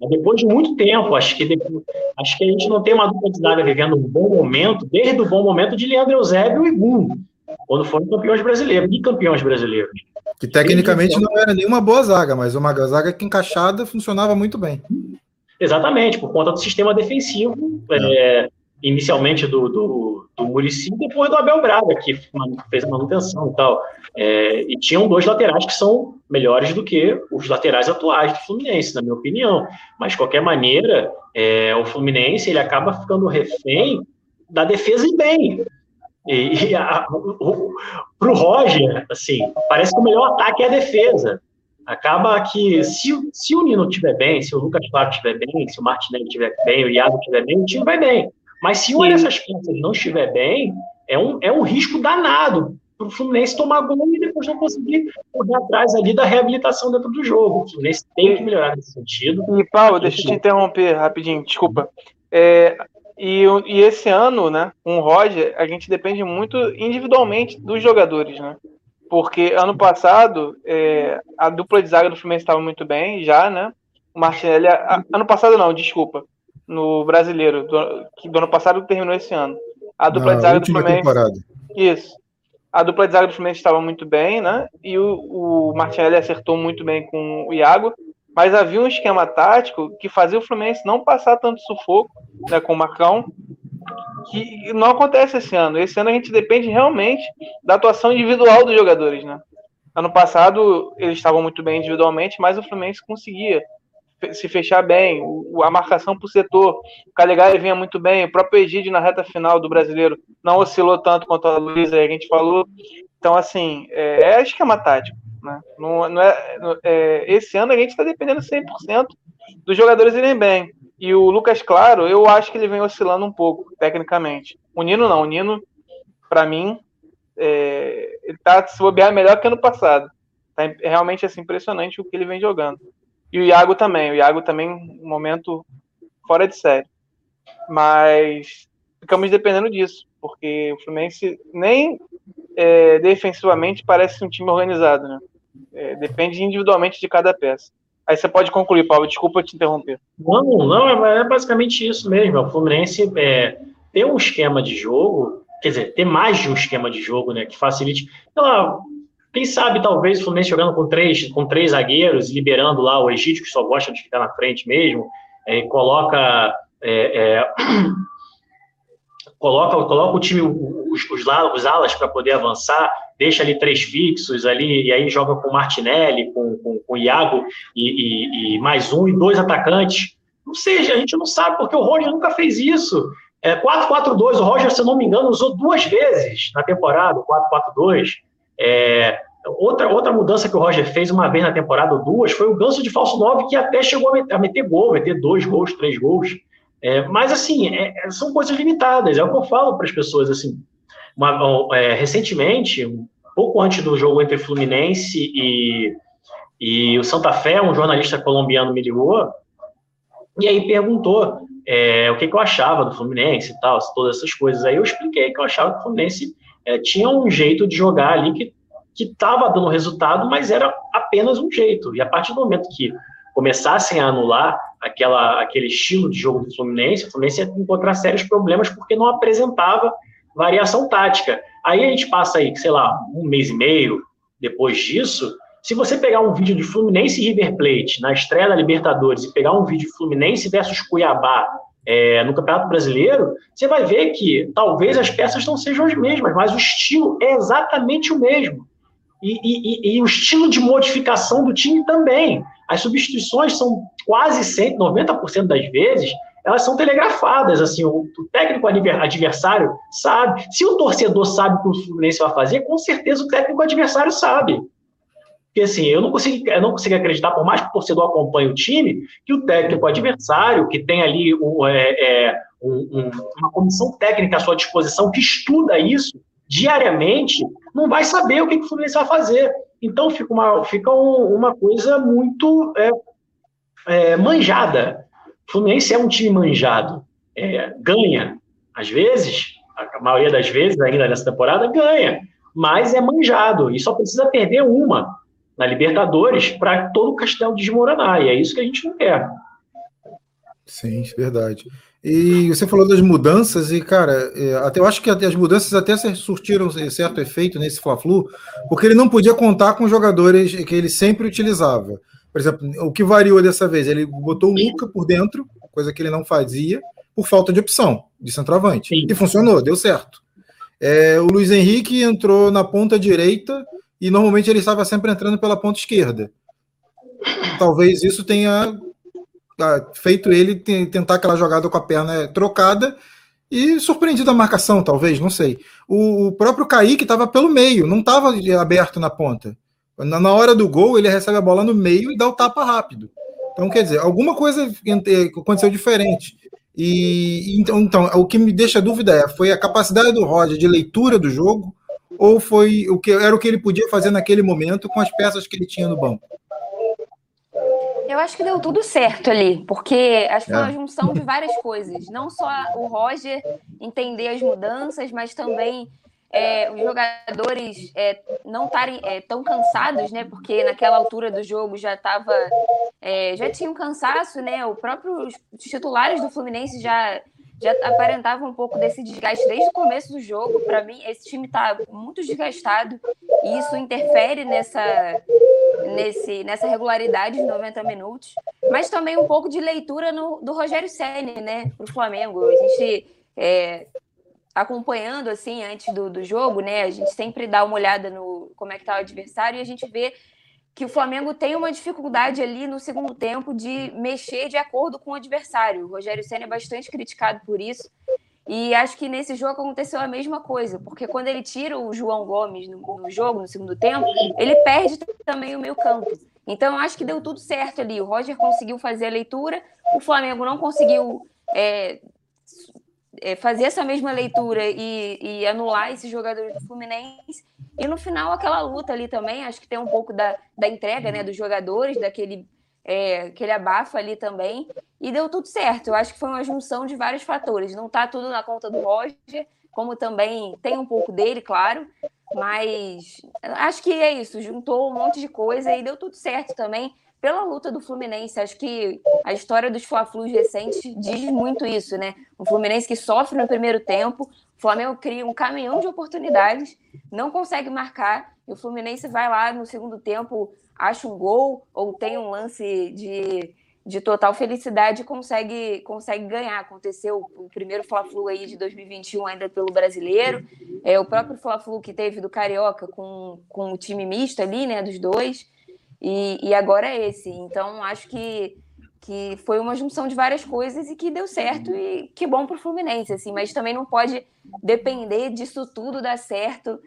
Depois de muito tempo, acho que, depois, acho que a gente não tem uma dupla de zaga vivendo um bom momento, desde o bom momento de Leandro Eusébio e Gum, quando foram campeões brasileiros, bicampeões brasileiros. Que tecnicamente não era nenhuma boa zaga, mas uma zaga que encaixada funcionava muito bem. Exatamente, por conta do sistema defensivo. É. É, inicialmente do, do, do Murici, depois do Abel Braga, que fez a manutenção e tal. É, e tinham dois laterais que são melhores do que os laterais atuais do Fluminense, na minha opinião. Mas, de qualquer maneira, é, o Fluminense ele acaba ficando refém da defesa e bem. E, e para o Roger, assim, parece que o melhor ataque é a defesa. Acaba que, se, se o Nino estiver bem, se o Lucas Claro estiver bem, se o Martinelli estiver bem, o Iago estiver bem, o time vai bem. Mas se uma dessas peças não estiver bem, é um, é um risco danado para o Fluminense tomar gol e depois não conseguir correr atrás ali da reabilitação dentro do jogo. O Fluminense tem que melhorar nesse sentido. E, Paulo, deixa eu te interromper rapidinho, desculpa. É, e, e esse ano, né, com o Roger, a gente depende muito individualmente dos jogadores, né? Porque ano passado, é, a dupla de zaga do Fluminense estava muito bem, já, né? O Martinelli. A, ano passado não, desculpa no brasileiro, do, que do ano passado terminou esse ano. A dupla de zaga do Fluminense. Temporada. Isso. A dupla de zaga do Fluminense estava muito bem, né? E o, o Martinelli acertou muito bem com o Iago, mas havia um esquema tático que fazia o Fluminense não passar tanto sufoco né, com o Marcão, que não acontece esse ano. Esse ano a gente depende realmente da atuação individual dos jogadores, né? Ano passado eles estavam muito bem individualmente, mas o Fluminense conseguia se fechar bem, a marcação o setor, o Calegari vinha muito bem, o próprio Egídio na reta final do brasileiro não oscilou tanto quanto a Luísa, a gente falou. Então, assim, é, é esquema tático. Né? Não, não é, é, esse ano a gente está dependendo 100% dos jogadores irem bem. E o Lucas Claro, eu acho que ele vem oscilando um pouco, tecnicamente. O Nino não, o Nino, para mim, é, ele está se bobear melhor que ano passado. Tá, realmente assim, impressionante o que ele vem jogando. E o Iago também. O Iago também, um momento fora de série. Mas ficamos dependendo disso, porque o Fluminense nem é, defensivamente parece um time organizado, né? É, depende individualmente de cada peça. Aí você pode concluir, Paulo, desculpa te interromper. Não, não, é, é basicamente isso mesmo. O Fluminense é, tem um esquema de jogo, quer dizer, ter mais de um esquema de jogo, né, que facilite. Lá, quem sabe, talvez, o Fluminense jogando com três, com três zagueiros, liberando lá o Egídio, que só gosta de ficar na frente mesmo, é, coloca. É, é coloca, coloca o time, os, os, os alas para poder avançar, deixa ali três fixos ali, e aí joga com Martinelli, com, com, com Iago e, e, e, mais um e dois atacantes. Não sei, a gente não sabe, porque o Roger nunca fez isso. É, 4-4-2, o Roger, se eu não me engano, usou duas vezes na temporada, 4-4-2. É, outra, outra mudança que o Roger fez uma vez na temporada, ou duas, foi o ganso de falso 9, que até chegou a meter, a meter gol, meter dois gols, três gols. É, mas, assim, é, é são coisas limitadas, é o que eu falo para as pessoas, assim. Uma, é, recentemente, um pouco antes do jogo entre Fluminense e, e o Santa Fé, um jornalista colombiano me ligou e aí perguntou é, o que, que, eu achava do Fluminense e tal, todas essas coisas. Aí eu expliquei que eu achava que o Fluminense é, tinha um jeito de jogar ali que estava dando resultado, mas era apenas um jeito. E a partir do momento que começassem a anular aquela, aquele estilo de jogo do Fluminense, o Fluminense ia encontrar sérios problemas porque não apresentava variação tática. Aí a gente passa aí, sei lá, um mês e meio depois disso. Se você pegar um vídeo de Fluminense e River Plate na estreia da Libertadores e pegar um vídeo de Fluminense versus Cuiabá é, no Campeonato Brasileiro, você vai ver que talvez as peças não sejam as mesmas, mas o estilo é exatamente o mesmo. E, e, e, o estilo de modificação do time também. As substituições são quase 100, 90% das vezes, elas são telegrafadas, assim, o, o, técnico adversário sabe. Se o torcedor sabe o que o Fluminense vai fazer, com certeza o técnico adversário sabe. Porque assim, eu não consigo, eu não consigo acreditar, por mais que o torcedor acompanhe o time, que o técnico adversário, que tem ali um, é, é, um, um, uma comissão técnica à sua disposição, que estuda isso diariamente, não vai saber o que, que o Fluminense vai fazer. Então fica uma, fica uma coisa muito é, é, manjada. O Fluminense é um time manjado. É, ganha, às vezes, a maioria das vezes ainda nessa temporada, ganha. Mas é manjado e só precisa perder uma na Libertadores para todo o castelo desmoronar. E é isso que a gente não quer. Sim, verdade. E você falou das mudanças, e, cara, é, até, eu acho que as mudanças até surtiram certo efeito nesse Fla-Flu, porque ele não podia contar com jogadores que ele sempre utilizava. Por exemplo, o que variou dessa vez? Ele botou o Luca por dentro, coisa que ele não fazia, por falta de opção de centroavante. Sim. E funcionou, deu certo. É, o Luiz Henrique entrou na ponta direita e normalmente ele estava sempre entrando pela ponta esquerda. Talvez isso tenha feito ele tentar aquela jogada com a perna trocada e surpreendido a marcação, talvez, não sei. O, próprio Kaique estava pelo meio, não estava aberto na ponta. Na, hora do gol, ele recebe a bola no meio e dá o tapa rápido. Então, quer dizer, alguma coisa aconteceu diferente. E então, então, o que me deixa dúvida é: foi a capacidade do Roger de leitura do jogo ou foi o que era o que ele podia fazer naquele momento com as peças que ele tinha no banco? Eu acho que deu tudo certo ali, porque acho que foi uma junção de várias coisas. Não só o Roger entender as mudanças, mas também é, os jogadores é, não estarem é, tão cansados, né? Porque naquela altura do jogo já estava. É, já tinha um cansaço, né? O próprio, os titulares do Fluminense já, já aparentavam um pouco desse desgaste desde o começo do jogo. Para mim, esse time está muito desgastado e isso interfere nessa, nesse, nessa regularidade de 90 minutos. Mas também um pouco de leitura no, do Rogério Senni, né? Para o Flamengo. A gente. É, acompanhando assim antes do, do jogo, né? A gente sempre dá uma olhada no como é que tá o adversário e a gente vê que o Flamengo tem uma dificuldade ali no segundo tempo de mexer de acordo com o adversário. O Rogério Senna é bastante criticado por isso. E acho que nesse jogo aconteceu a mesma coisa, porque quando ele tira o João Gomes no, no jogo, no segundo tempo, ele perde também o meio campo. Então, acho que deu tudo certo ali. O Roger conseguiu fazer a leitura, o Flamengo não conseguiu é, é, fazer essa mesma leitura e, e, anular esses jogadores do Fluminense. E no final, aquela luta ali também, acho que tem um pouco da, da entrega né, dos jogadores, daquele é, aquele abafo ali também, e deu tudo certo. Eu acho que foi uma junção de vários fatores. Não está tudo na conta do Roger, como também tem um pouco dele, claro, mas acho que é isso, juntou um monte de coisa e deu tudo certo também pela luta do Fluminense. Acho que a história dos Fla-Flus recentes diz muito isso, né? O Fluminense que sofre no primeiro tempo, Flamengo cria um caminhão de oportunidades, não consegue marcar, e o Fluminense vai lá no segundo tempo, acha um gol ou tem um lance de, de total felicidade e consegue, consegue ganhar. Aconteceu o primeiro Fla-Flu aí de 2021 ainda pelo Brasileiro, é o próprio Fla-Flu que teve do Carioca com, com o time misto ali, né, dos dois. E, e agora é esse. Então, acho que, que foi uma junção de várias coisas e que deu certo e que bom para o Fluminense, assim, mas também não pode depender disso tudo dar certo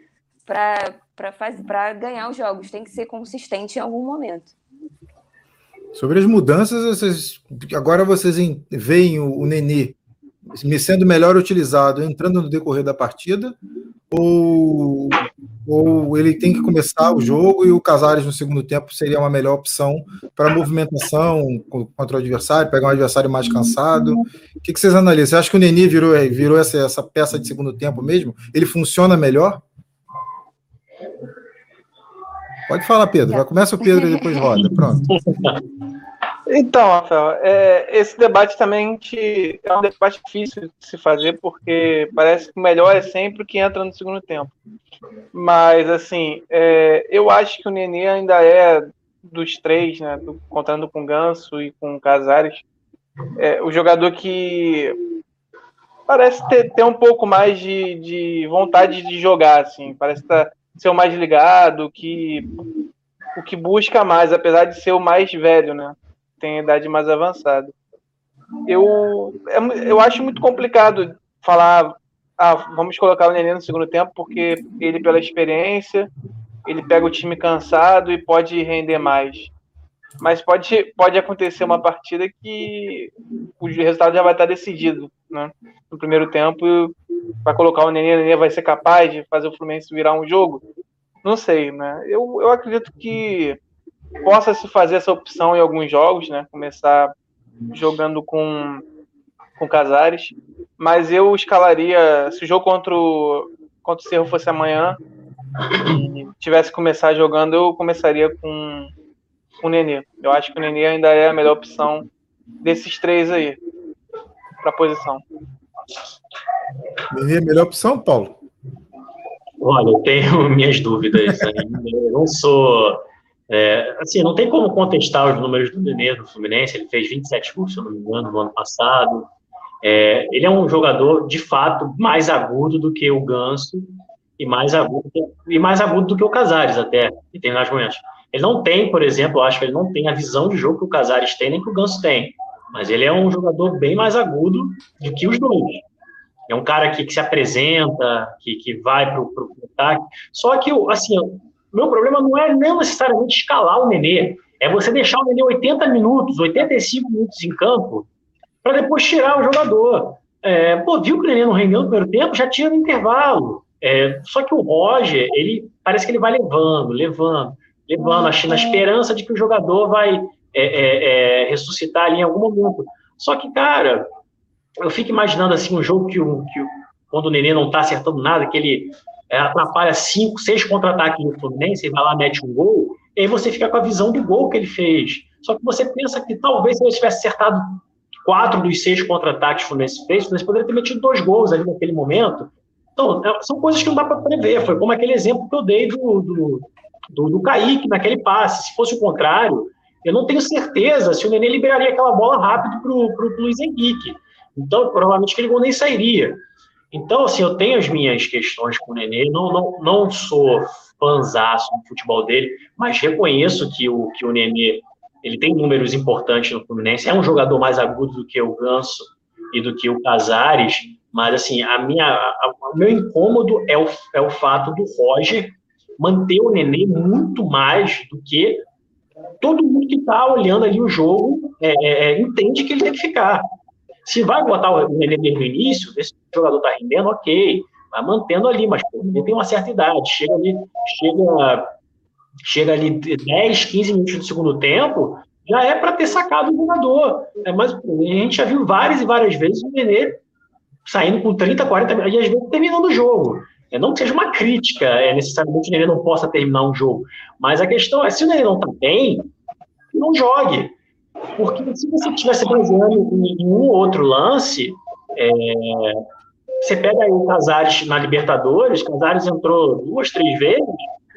para ganhar os jogos. Tem que ser consistente em algum momento. Sobre as mudanças, vocês, agora vocês veem o, o Nenê sendo melhor utilizado entrando no decorrer da partida ou, ou ele tem que começar o jogo e o Casares no segundo tempo seria uma melhor opção para movimentação contra o adversário, pegar um adversário mais cansado? O que, que vocês analisam? Você acha que o Neni virou, virou essa, essa peça de segundo tempo mesmo? Ele funciona melhor? Pode falar, Pedro. Vai, começa o Pedro e depois roda. Pronto. Então, Rafael, é, esse debate também é um debate difícil de se fazer, porque parece que o melhor é sempre o que entra no segundo tempo. Mas, assim, é, eu acho que o Nenê ainda é dos três, né, do, contando com o Ganso e com o Casares, é, o jogador que parece ter, ter um pouco mais de, de vontade de jogar, assim, parece tá, ser o mais ligado, que o que busca mais, apesar de ser o mais velho, né? Tem idade mais avançada. Eu, é eu acho muito complicado falar, ah, vamos colocar o Nenê no segundo tempo, porque ele, pela experiência, ele pega o time cansado e pode render mais. Mas pode, pode acontecer uma partida que o resultado já vai estar decidido, né? No primeiro tempo, vai colocar o Nenê, o Nenê vai ser capaz de fazer o Fluminense virar um jogo? Não sei, né? Eu, eu acredito que possa se fazer essa opção em alguns jogos, né? Começar jogando com, com Casares. Mas eu escalaria, se o jogo contra o, contra o Cerro fosse amanhã e tivesse que começar jogando, eu começaria com, com o Nenê. Eu acho que o Nenê ainda é a melhor opção desses três aí para a posição. Nenê é a melhor opção, Paulo? Olha, eu tenho minhas dúvidas ainda. Eu não sou é, assim, não tem como contestar os números do Nenê do Fluminense, ele fez 27 gols, se não me engano, no ano passado. É, ele é um jogador, de fato, mais agudo do que o Ganso e mais agudo, e mais agudo do que o Casares até, que tem nas momentos. Ele não tem, por exemplo, eu acho que ele não tem a visão de jogo que o Casares tem, nem que o Ganso tem. Mas ele é um jogador bem mais agudo do que os dois. É um cara que, que se apresenta, que, que vai para o ataque. Só que, assim, meu problema não é nem necessariamente escalar o Nenê, é você deixar o Nenê 80 minutos, 85 minutos em campo, para depois tirar o jogador. É, pô, viu que o Nenê não rendeu no primeiro tempo, já tira no intervalo. É, só que o Roger, ele parece que ele vai levando, levando, levando, achando na esperança de que o jogador vai é, é, é, ressuscitar ali em algum momento. Só que, cara, eu fico imaginando assim um jogo que, o, que quando o Nenê não está acertando nada, que ele é, atrapalha cinco, seis contra-ataques do Fluminense vai lá mete um gol, e aí você fica com a visão do gol que ele fez. Só que você pensa que talvez se ele tivesse acertado quatro dos seis contra-ataques que o Fluminense fez, o Fluminense poderia ter metido dois gols ali naquele momento. Então, é, são coisas que não dá para prever. Foi como aquele exemplo que eu dei do, do, do, do Kaique naquele passe. Se fosse o contrário, eu não tenho certeza se o Nenê liberaria aquela bola rápido para o Luiz Henrique. Então, provavelmente aquele gol nem sairia. Então, assim, eu tenho as minhas questões com o Nenê, não, não, não sou fãzaço do futebol dele, mas reconheço que o, que o Nenê ele tem números importantes no Fluminense, é um jogador mais agudo do que o Ganso e do que o Casares, mas assim, a minha, a, o meu incômodo é o, é o fato do Roger manter o Nenê muito mais do que todo mundo que está olhando ali o jogo é, é, é, entende que ele tem que ficar. Se vai botar o Nenê desde o início, ver se o jogador está rendendo, ok, vai mantendo ali, mas pô, ele tem uma certa idade, chega ali, chega, chega ali 10, 15 minutos do segundo tempo, já é para ter sacado o jogador. É, mas a gente já viu várias e várias vezes o Nenê saindo com 30, 40 e às vezes terminando o jogo. É, não que seja uma crítica, é necessariamente o Nenê não possa terminar um jogo. Mas a questão é, se o Nenê não está bem, não jogue. Porque se você estivesse baseando em, um outro lance, é, você pega aí o Casares na Libertadores, Casares entrou duas, três vezes,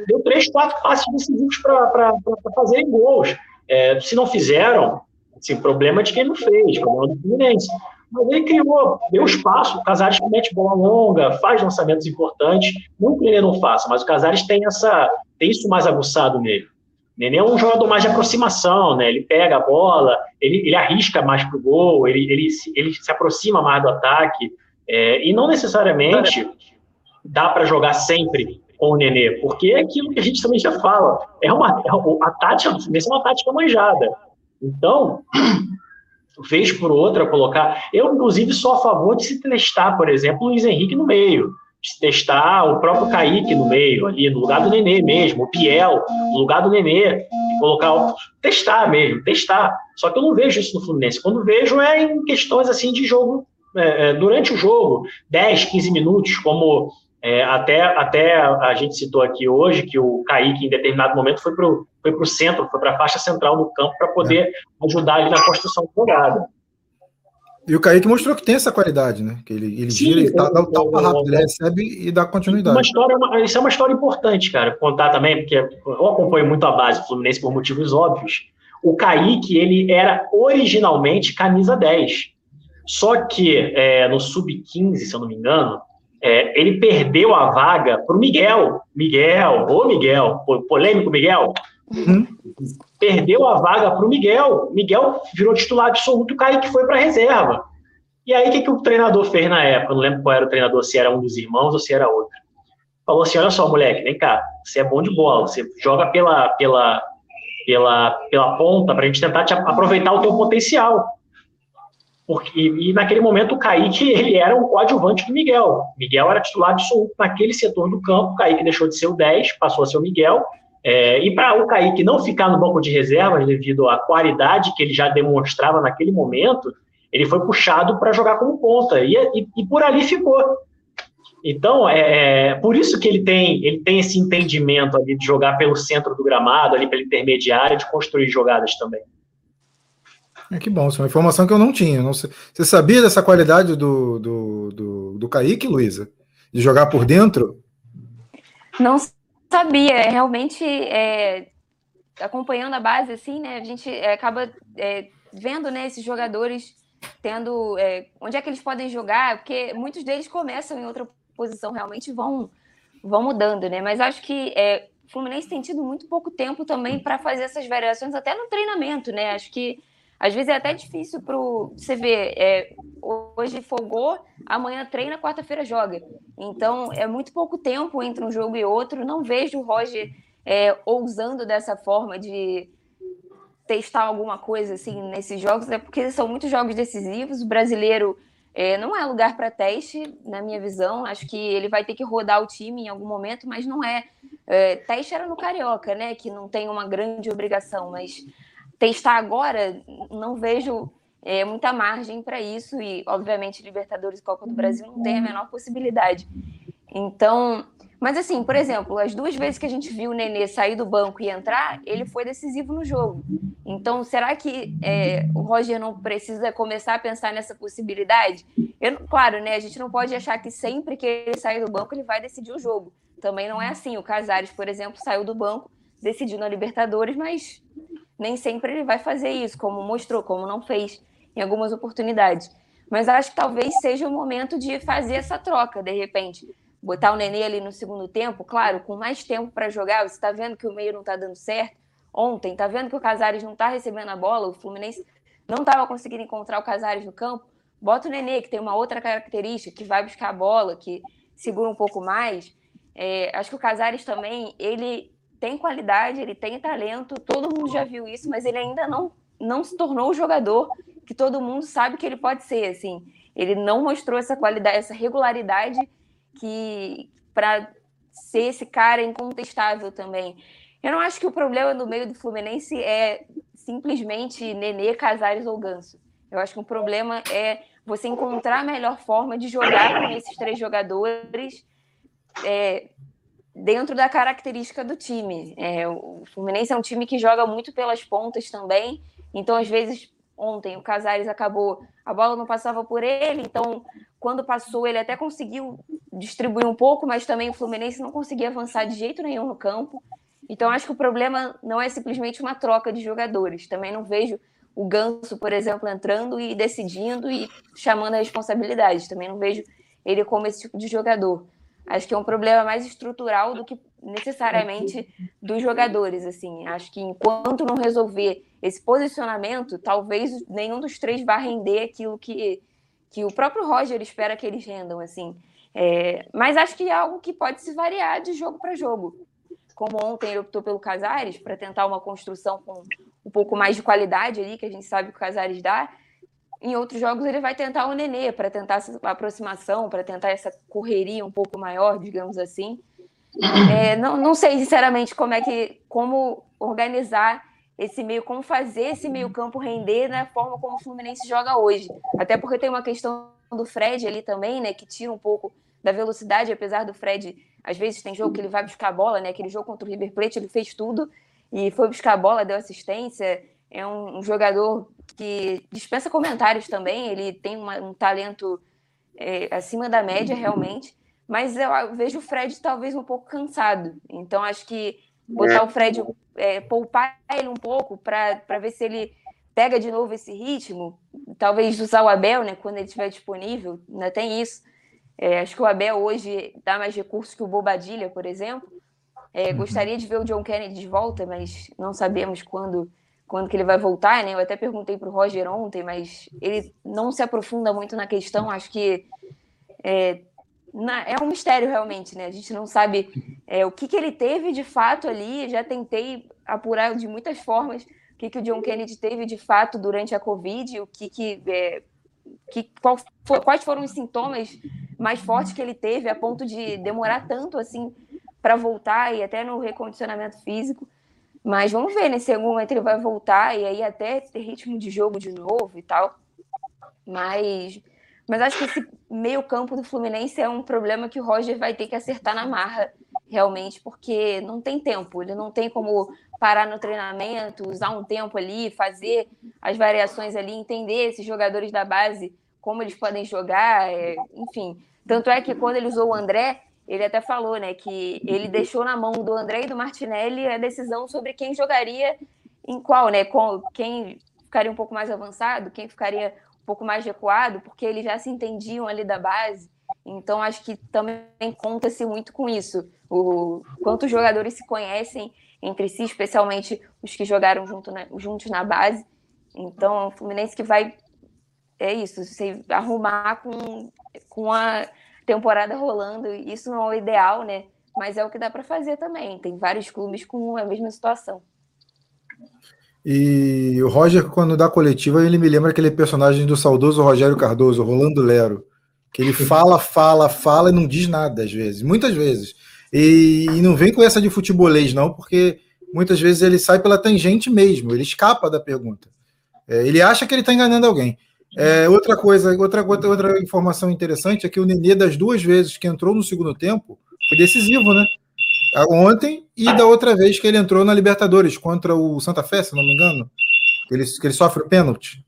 deu três, quatro passes decisivos para fazerem gols. É, se não fizeram, assim, problema de quem não fez, problema do Fluminense. Mas ele criou, deu espaço, o Casares mete bola longa, faz lançamentos importantes, não que ele não faça, mas o Casares tem, essa, tem isso mais aguçado nele. Nenê é um jogador mais de aproximação, né? Ele pega a bola, ele, ele arrisca mais pro gol, ele, ele, ele se aproxima mais do ataque. É, e não necessariamente dá para jogar sempre com o Nenê, porque é aquilo que a gente também já fala. É uma, é a tática do Fluminense é uma tática manjada. Então, vez por outra, colocar. Eu, inclusive, sou a favor de se testar, por exemplo, o Luiz Henrique no meio. Testar o próprio Kaique no meio, ali, no lugar do Nenê mesmo, o Piel, no lugar do Nenê. Colocar. Testar mesmo, testar. Só que eu não vejo isso no Fluminense. Quando vejo é em questões assim de jogo. É, é durante o jogo, 10, 15 minutos, como é, até, até a gente citou aqui hoje que o Kaique, em determinado momento, foi para o foi centro, foi para a faixa central do campo para poder é. ajudar ali na construção da jogada. E o Kaique mostrou que tem essa qualidade, né? Que ele, ele Sim, gira, ele dá, dá o tapa rápido, ele recebe e dá continuidade. Uma história, isso é uma história importante, cara, contar também, porque eu acompanho muito a base do Fluminense por motivos óbvios. O Kaique, ele era originalmente camisa 10. Só que é, no sub-15, se eu não me engano, é, ele perdeu a vaga para o Miguel. Miguel, ô Miguel, polêmico Miguel. Uhum. Perdeu a vaga para o Miguel. Miguel virou titular absoluto, o Kaique foi para a reserva. E aí, o que, que o treinador fez na época? Eu não lembro qual era o treinador, se era um dos irmãos ou se era outro. Falou assim: olha só, moleque, vem cá, você é bom de bola, você joga pela, pela, pela, pela ponta para a gente tentar te aproveitar o teu potencial. Porque, e naquele momento o Kaique ele era um coadjuvante do Miguel. Miguel era titular absoluto naquele setor do campo. O Kaique deixou de ser o 10, passou a ser o Miguel. É, e para o Kaique não ficar no banco de reservas devido à qualidade que ele já demonstrava naquele momento, ele foi puxado para jogar como ponta. E, e, e, por ali ficou. Então, é, é, por isso que ele tem, ele tem esse entendimento ali de jogar pelo centro do gramado, ali pela intermediária, de construir jogadas também. É, que bom, isso é uma informação que eu não tinha. Não sei. Você sabia dessa qualidade do, do, do, do Kaique, Luísa? De jogar por dentro? Não sabia. É, realmente, é, acompanhando a base, assim, né? A gente é, acaba é, vendo né, esses jogadores tendo. É, onde é que eles podem jogar? Porque muitos deles começam em outra posição, realmente vão, vão mudando, né? Mas acho que é, o Fluminense tem tido muito pouco tempo também para fazer essas variações, até no treinamento, né? Acho que às vezes é até difícil para você ver. É, hoje folgou, amanhã treina, quarta-feira joga. Então é muito pouco tempo entre um jogo e outro. Não vejo o Roger é, ousando dessa forma de testar alguma coisa assim nesses jogos, é porque são muitos jogos decisivos. O brasileiro é, não é lugar para teste, na minha visão. Acho que ele vai ter que rodar o time em algum momento, mas não é. é teste era no Carioca, né? Que não tem uma grande obrigação, mas testar agora, não vejo é, muita margem para isso e, obviamente, Libertadores e Copa do Brasil não tem a menor possibilidade. Então, mas assim, por exemplo, as duas vezes que a gente viu o Nenê sair do banco e entrar, ele foi decisivo no jogo. Então, será que é, o Roger não precisa começar a pensar nessa possibilidade? Eu, claro, né? A gente não pode achar que sempre que ele sair do banco ele vai decidir o jogo. Também não é assim. O Casares, por exemplo, saiu do banco, decidiu na Libertadores, mas nem sempre ele vai fazer isso, como mostrou, como não fez em algumas oportunidades. Mas acho que talvez seja o momento de fazer essa troca, de repente. Botar o Nenê ali no segundo tempo, claro, com mais tempo para jogar, você está vendo que o meio não está dando certo. Ontem, está vendo que o Casares não está recebendo a bola, o Fluminense não estava conseguindo encontrar o Casares no campo. Bota o Nenê, que tem uma outra característica, que vai buscar a bola, que segura um pouco mais. É, acho que o Casares também, ele tem qualidade, ele tem talento, todo mundo já viu isso, mas ele ainda não, não se tornou o jogador que todo mundo sabe que ele pode ser, assim. Ele não mostrou essa qualidade, essa regularidade que para ser esse cara incontestável também. Eu não acho que o problema no meio do Fluminense é simplesmente Nenê, Casares ou Ganso. Eu acho que o problema é você encontrar a melhor forma de jogar com esses três jogadores é, dentro da característica do time. É, o Fluminense é um time que joga muito pelas pontas também, então às vezes ontem o Casares acabou, a bola não passava por ele, então quando passou ele até conseguiu distribuir um pouco, mas também o Fluminense não conseguia avançar de jeito nenhum no campo. Então acho que o problema não é simplesmente uma troca de jogadores. Também não vejo o Ganso, por exemplo, entrando e decidindo e chamando a responsabilidade. Também não vejo ele como esse tipo de jogador. Acho que é um problema mais estrutural do que necessariamente dos jogadores. Assim, acho que enquanto não resolver esse posicionamento, talvez nenhum dos três vá render aquilo que, que o próprio Roger espera que eles rendam. Assim, é, mas acho que é algo que pode se variar de jogo para jogo como ontem ele optou pelo Casares, para tentar uma construção com um pouco mais de qualidade ali, que a gente sabe que o Casares dá. Em outros jogos ele vai tentar o Nenê, para tentar essa aproximação, para tentar essa correria um pouco maior, digamos assim. É, não, não sei, sinceramente, como é que. como organizar esse meio, como fazer esse meio campo render na forma como o Fluminense joga hoje. Até porque tem uma questão do Fred ali também, né? Que tira um pouco da velocidade, apesar do Fred às vezes tem jogo que ele vai buscar a bola, né? Aquele jogo contra o River Plate, ele fez tudo e foi buscar a bola, deu assistência. É um, jogador que dispensa comentários também. Ele tem uma, um talento é, acima da média, realmente. Mas eu vejo o Fred talvez um pouco cansado. Então acho que botar o Fred, é, poupar ele um pouco para ver se ele pega de novo esse ritmo. Talvez usar o Abel, né? Quando ele estiver disponível. Ainda tem isso é, acho que o Abel hoje dá mais recursos que o Bobadilha, por exemplo. É. Gostaria de ver o John Kennedy de volta, mas não sabemos quando, quando que ele vai voltar, né? Eu até perguntei para o Roger ontem, mas ele não se aprofunda muito na questão. Acho que é, na, é um mistério realmente, né? A gente não sabe é, o que, que ele teve de fato ali. Já tentei apurar de muitas formas o que, que o John Kennedy teve de fato durante a Covid, o que, que é, que, qual, quais foram os sintomas mais fortes que ele teve a ponto de demorar tanto assim para voltar e até no recondicionamento físico. Mas vamos ver, nesse algum momento ele vai voltar e aí até ter ritmo de jogo de novo e tal. Mas, mas acho que esse meio campo do Fluminense é um problema que o Roger vai ter que acertar na marra, realmente, porque não tem tempo. Ele não tem como parar no treinamento, usar um tempo ali, fazer as variações ali, entender esses jogadores da base, como eles podem jogar, é, enfim. Tanto é que quando ele usou o André, ele até falou, né, que ele deixou na mão do André e do Martinelli a decisão sobre quem jogaria em qual, né, com quem ficaria um pouco mais avançado, quem ficaria um pouco mais recuado, porque eles já se entendiam ali da base. Então acho que também conta-se muito com isso, o quantos jogadores se conhecem entre si, especialmente os que jogaram junto na, juntos na base. Então, o Fluminense que vai é isso, se arrumar com, com a temporada rolando, isso não é o ideal, né? Mas é o que dá para fazer também. Tem vários clubes com a mesma situação. E o Roger, quando dá coletiva, ele me lembra aquele personagem do saudoso Rogério Cardoso, Rolando Lero, que ele fala, fala, fala e não diz nada às vezes, muitas vezes. E, e, não vem com essa de futebolês, não, porque muitas vezes ele sai pela tangente mesmo, ele escapa da pergunta. É, ele acha que ele está enganando alguém. É, outra coisa, outra, outra, informação interessante é que o Nenê, das duas vezes que entrou no segundo tempo, foi decisivo, né? Ontem e da outra vez que ele entrou na Libertadores contra o Santa Fé, se não me engano. Ele, que ele sofre o pênalti.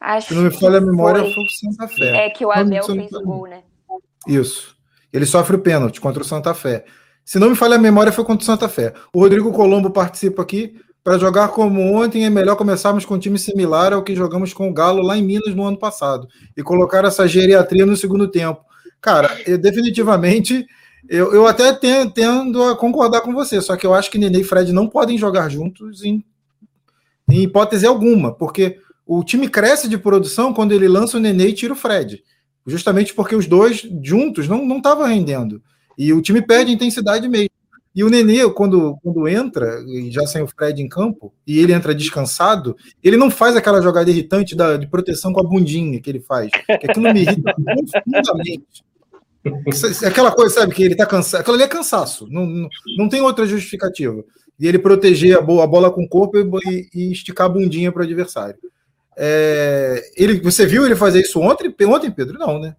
Acho se não me falha a memória, foi, foi o Santa Fé. É que o Abel fez o gol, né? Isso. Ele sofre o pênalti contra o Santa Fé. Se não me falha a memória, foi contra o Santa Fé. O Rodrigo Colombo participa aqui. Para jogar como ontem, é melhor começarmos com um time similar ao que jogamos com o Galo lá em Minas no ano passado e colocar essa geriatria no segundo tempo. Cara, eu, definitivamente, eu, eu até tendo a concordar com você, só que eu acho que Nenê e Fred não podem jogar juntos em, em hipótese alguma, porque o time cresce de produção quando ele lança o Nenê e tira o Fred justamente porque os dois juntos não estavam rendendo. E o time perde intensidade mesmo. E o Nenê, quando, quando entra, já sem o Fred em campo, e ele entra descansado, ele não faz aquela jogada irritante da, de proteção com a bundinha que ele faz. Que aquilo me irrita profundamente. Aquela coisa, sabe, que ele tá cansado. Aquilo ali é cansaço. Não, não, não tem outra justificativa. e ele proteger a bola com o corpo e, e esticar a bundinha para o adversário. É, ele, você viu ele fazer isso ontem, ontem, Pedro? Não, né?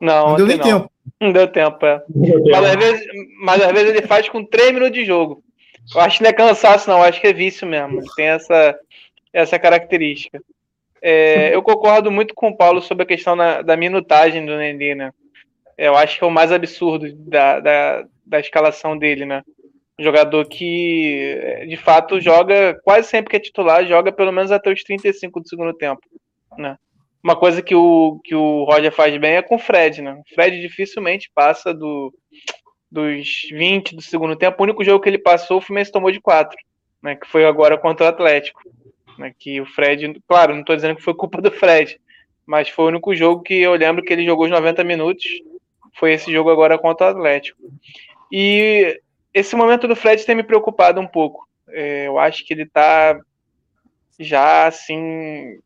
Não, não deu nem não. tempo. Não deu tempo, é. Mas às, vezes, mas às vezes ele faz com 3 minutos de jogo. Eu acho que não é cansaço, não. Eu acho que é vício mesmo. Tem essa, essa característica. É, eu concordo muito com o Paulo sobre a questão da, da minutagem do Nenê, né? Eu acho que é o mais absurdo da, da, da escalação dele, né? Um jogador que, de fato, joga quase sempre que é titular, joga pelo menos até os 35 do segundo tempo, né? Uma coisa que o, que o Roger faz bem é com o Fred, né? O Fred dificilmente passa do, dos 20 do segundo tempo. O único jogo que ele passou, o Fluminense tomou de 4, né? Que foi agora contra o Atlético. Né? Que o Fred, claro, não estou dizendo que foi culpa do Fred, mas foi o único jogo que eu lembro que ele jogou os 90 minutos. Foi esse jogo agora contra o Atlético. E esse momento do Fred tem me preocupado um pouco. É, eu acho que ele está já assim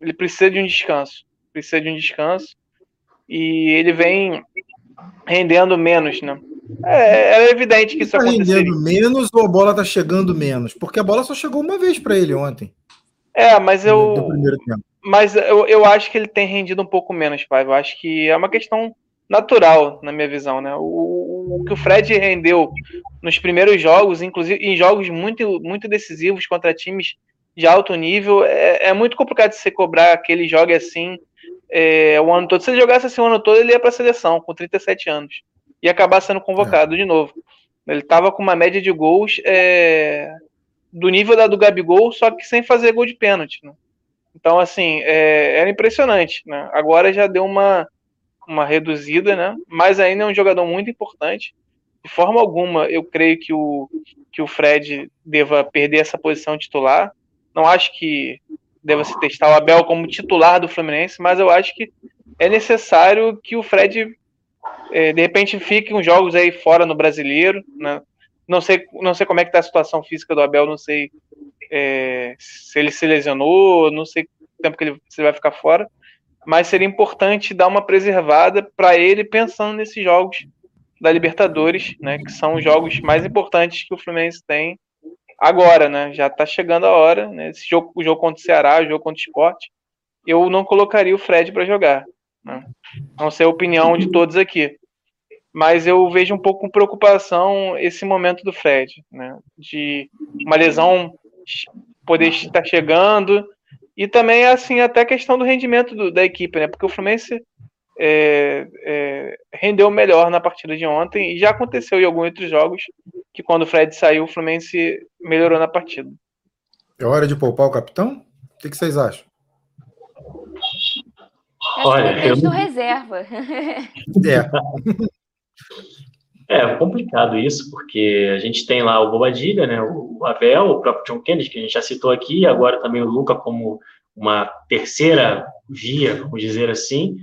ele precisa de um descanso. Precisa de um descanso. E ele vem rendendo menos, né? É, é evidente que isso tá aconteceria. rendendo menos ou a bola tá chegando menos? Porque a bola só chegou uma vez para ele ontem. É, mas eu. Mas eu, eu acho que ele tem rendido um pouco menos, pai. Eu acho que é uma questão natural, na minha visão, né? O, o, que o Fred rendeu nos primeiros jogos, inclusive em jogos muito, muito decisivos contra times de alto nível, é, é muito complicado de você cobrar que ele jogue assim é, o ano todo. Se ele jogasse assim o ano todo, ele ia para a seleção com 37 anos e acabar sendo convocado é. de novo. Ele estava com uma média de gols é, do nível da do Gabigol, só que sem fazer gol de pênalti. Né? Então, assim, é, era impressionante. Né? Agora já deu uma, uma reduzida, né? mas ainda é um jogador muito importante. De forma alguma, eu creio que o, que o Fred deva perder essa posição titular. Não acho que deva se testar o Abel como titular do Fluminense, mas eu acho que é necessário que o Fred é, de repente fique uns jogos aí fora no brasileiro. Né? Não, sei, não sei como é que tá a situação física do Abel, não sei é, se ele se lesionou, não sei o tempo que ele, se ele vai ficar fora, mas seria importante dar uma preservada para ele pensando nesses jogos da Libertadores, né, que são os jogos mais importantes que o Fluminense tem agora, né? Já tá chegando a hora, né? Esse jogo, o jogo contra o Ceará, o jogo contra o Sport, eu não colocaria o Fred para jogar. Né? Não sei a opinião de todos aqui. Mas eu vejo um pouco com preocupação esse momento do Fred, né? De uma lesão poder estar chegando. E também, assim, até a questão do rendimento do, da equipe, né? Porque o Fluminense é, é, rendeu melhor na partida de ontem e já aconteceu em alguns outros jogos que quando o Fred saiu, o Fluminense melhorou na partida. É hora de poupar o capitão? O que, que vocês acham? Olha, eu... reserva. É. é complicado isso, porque a gente tem lá o Bobadilha, né, o Abel, o próprio John Kennedy, que a gente já citou aqui, e agora também o Luca como uma terceira via, vamos dizer assim,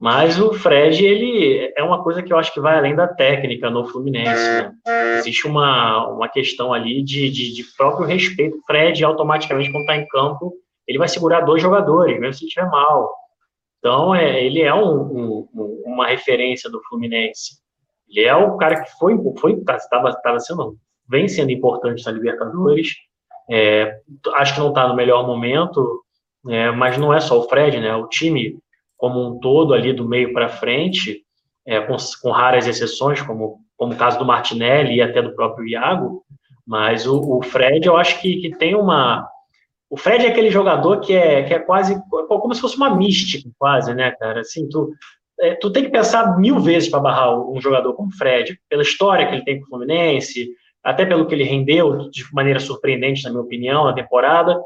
mas o Fred, ele é uma coisa que eu acho que vai além da técnica no Fluminense. Né? Existe uma, uma questão ali de, de, de próprio respeito. O Fred, automaticamente, quando está em campo, ele vai segurar dois jogadores, mesmo se estiver mal. Então, é, ele é um, um, uma referência do Fluminense. Ele é o cara que foi, foi estava tá, sendo, vem sendo importante na Libertadores. É, acho que não está no melhor momento, é, mas não é só o Fred, né? O time como um todo ali do meio para frente, é, com, com, raras exceções, como, como o caso do Martinelli e até do próprio Iago, mas o, o Fred eu acho que, que tem uma. O Fred é aquele jogador que é, que é quase como se fosse uma mística, quase, né, cara? Assim, tu, é, tu tem que pensar mil vezes para barrar um jogador como o Fred, pela história que ele tem com o Fluminense, até pelo que ele rendeu de maneira surpreendente, na minha opinião, na temporada.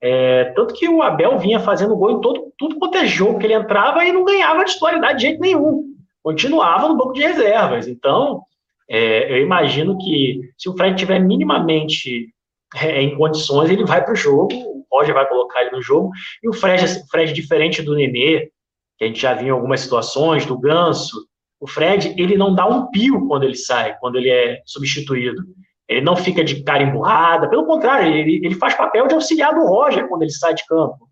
É, tanto que o Abel vinha fazendo gol em todo, tudo quanto é jogo que ele entrava e não ganhava titularidade de jeito nenhum. Continuava no banco de reservas. Então, é, eu imagino que se o Fred tiver minimamente é, em condições, ele vai para o jogo, o Roger vai colocar ele no jogo, e o Fred, o Fred, diferente do Nenê, que a gente já viu em algumas situações, do Ganso, o Fred, ele não dá um pio quando ele sai, quando ele é substituído. Ele não fica de cara emburrada, pelo contrário, ele, ele faz papel de auxiliar do Roger quando ele sai de campo.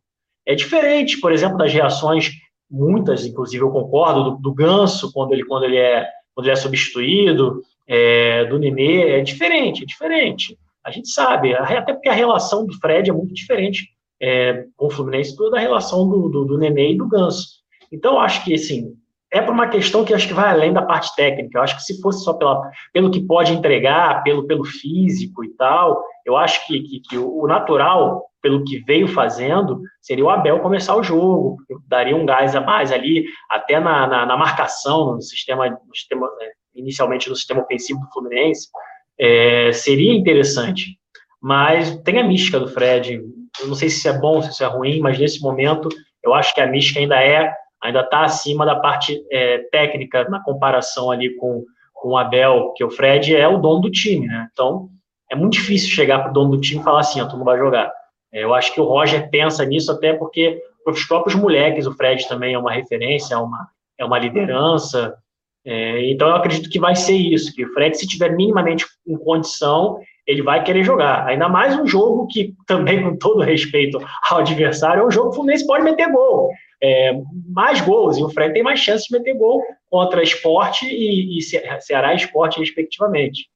É diferente, por exemplo, das reações, muitas, inclusive eu concordo, do, do Ganso quando ele, quando ele, é, quando ele é substituído, é, do Nenê, é diferente, é diferente. A gente sabe, até porque a relação do Fred é muito diferente é, com o Fluminense da relação do, do, do Nenê e do Ganso. Então, acho que, assim, é por uma questão que acho que vai além da parte técnica. Eu acho que se fosse só pela, pelo que pode entregar, pelo, pelo físico e tal, eu acho que, que, que o natural, pelo que veio fazendo, seria o Abel começar o jogo, daria um gás a mais ali, até na, na, na marcação, no sistema, no sistema, né, inicialmente no sistema ofensivo do Fluminense, é, seria interessante. Mas tem a mística do Fred. Eu não sei se isso é bom, se isso é ruim, mas nesse momento eu acho que a mística ainda é, ainda está acima da parte é, técnica na comparação ali com, com o Abel, que o Fred é o dono do time, né? Então é muito difícil chegar para o dono do time e falar assim, ó, tu não vai jogar. É, eu acho que o Roger pensa nisso até porque para os próprios moleques o Fred também é uma referência, é uma, é uma liderança. É, então eu acredito que vai ser isso, que o Fred, se tiver minimamente em condição, ele vai querer jogar. Ainda mais um jogo que, também com todo respeito ao adversário, é um jogo que o Fluminense pode meter gol. É, mais gols, e o Fred tem mais chance de meter gol contra esporte e, e Ceará e esporte, respectivamente.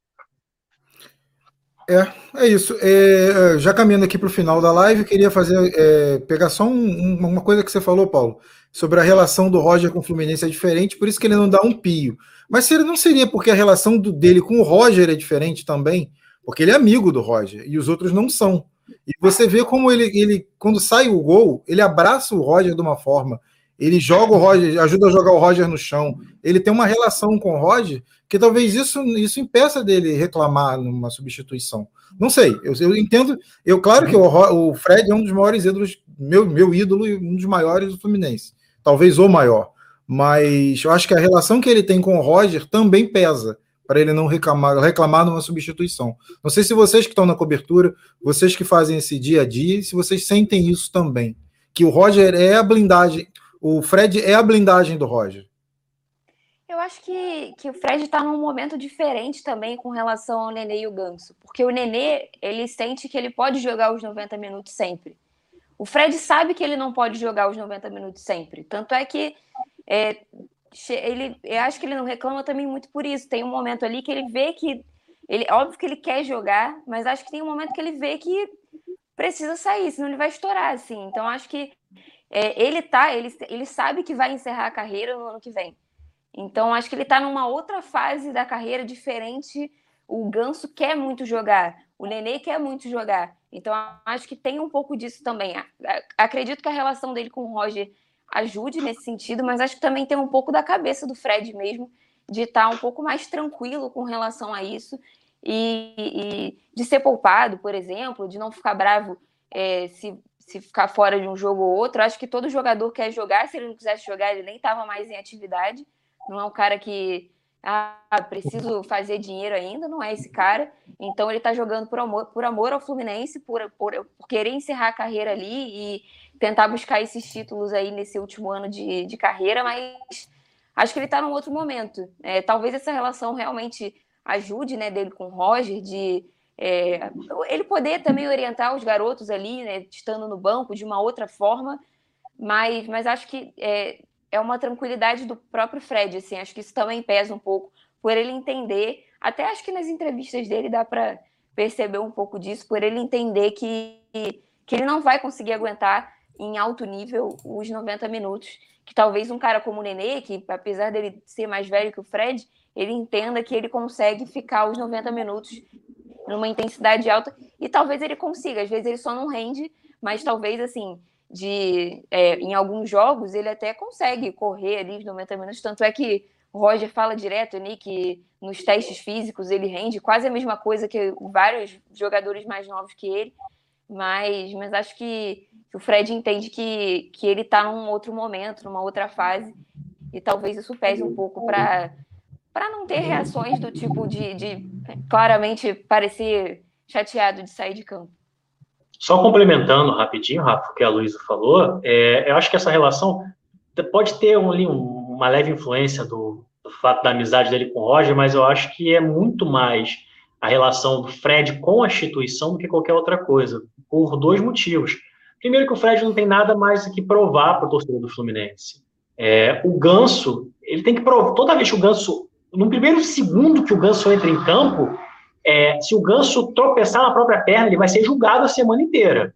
É, é isso. É, já caminhando aqui para o final da live, queria fazer é, pegar só um, uma coisa que você falou, Paulo, sobre a relação do Roger com o Fluminense é diferente, por isso que ele não dá um pio. Mas não seria porque a relação do, dele com o Roger é diferente também, porque ele é amigo do Roger e os outros não são. E você vê como ele, ele quando sai o gol, ele abraça o Roger de uma forma, ele joga o Roger, ajuda a jogar o Roger no chão. Ele tem uma relação com o Roger que talvez isso, isso impeça dele reclamar numa substituição. Não sei, eu, eu entendo. Eu, claro que o, o, Fred é um dos maiores ídolos, meu, meu ídolo e um dos maiores do Fluminense. Talvez o maior. Mas eu acho que a relação que ele tem com o Roger também pesa para ele não reclamar, reclamar numa substituição. Não sei se vocês que estão na cobertura, vocês que fazem esse dia a dia, se vocês sentem isso também. Que o Roger é a blindagem, o Fred é a blindagem do Roger. Eu acho que, que o Fred está num momento diferente também com relação ao Nenê e o Ganso. Porque o Nenê, ele sente que ele pode jogar os 90 minutos sempre. O Fred sabe que ele não pode jogar os 90 minutos sempre. Tanto é que é, ele, eu acho que ele não reclama também muito por isso. Tem um momento ali que ele vê que ele, óbvio que ele quer jogar, mas acho que tem um momento que ele vê que precisa sair, senão ele vai estourar, assim. Então acho que é, ele tá, ele, ele sabe que vai encerrar a carreira no ano que vem. Então, acho que ele está numa outra fase da carreira diferente. O Ganso quer muito jogar, o Nenê quer muito jogar. Então, acho que tem um pouco disso também. Acredito que a relação dele com o Roger ajude nesse sentido, mas acho que também tem um pouco da cabeça do Fred mesmo, de estar tá um pouco mais tranquilo com relação a isso e, e de ser poupado, por exemplo, de não ficar bravo é, se, se ficar fora de um jogo ou outro. Acho que todo jogador quer jogar, se ele não quisesse jogar, ele nem estava mais em atividade. Não é um cara que ah, preciso fazer dinheiro ainda, não é esse cara. Então ele está jogando por amor, por amor ao Fluminense, por, por, por, querer encerrar a carreira ali e tentar buscar esses títulos aí nesse último ano de, de carreira, mas acho que ele está num outro momento. É, talvez essa relação realmente ajude né, dele com o Roger, de é, ele poder também orientar os garotos ali, né, estando no banco de uma outra forma, mas, mas acho que é, é uma tranquilidade do próprio Fred, assim, acho que isso também pesa um pouco por ele entender, até acho que nas entrevistas dele dá para perceber um pouco disso, por ele entender que, que ele não vai conseguir aguentar em alto nível os 90 minutos, que talvez um cara como o Nenê, que apesar dele ser mais velho que o Fred, ele entenda que ele consegue ficar os 90 minutos numa intensidade alta e talvez ele consiga, às vezes ele só não rende, mas talvez assim, de é, em alguns jogos ele até consegue correr ali os 90 minutos, tanto é que o Roger fala direto né, que nos testes físicos ele rende quase a mesma coisa que vários jogadores mais novos que ele, mas, mas acho que, que o Fred entende que, que ele está num outro momento, numa outra fase, e talvez isso pese um pouco para para não ter reações do tipo de, de claramente parecer chateado de sair de campo. Só complementando rapidinho, Rafa, o que a Luísa falou, é, eu acho que essa relação pode ter um, uma leve influência do, do, fato da amizade dele com o Roger, mas eu acho que é muito mais a relação do Fred com a instituição do que qualquer outra coisa, por dois motivos. Primeiro que o Fred não tem nada mais que provar para o torcedor do Fluminense. É, o Ganso, ele tem que provar, toda vez que o Ganso, no primeiro segundo que o Ganso entra em campo, é, se o Ganso tropeçar na própria perna, ele vai ser julgado a semana inteira.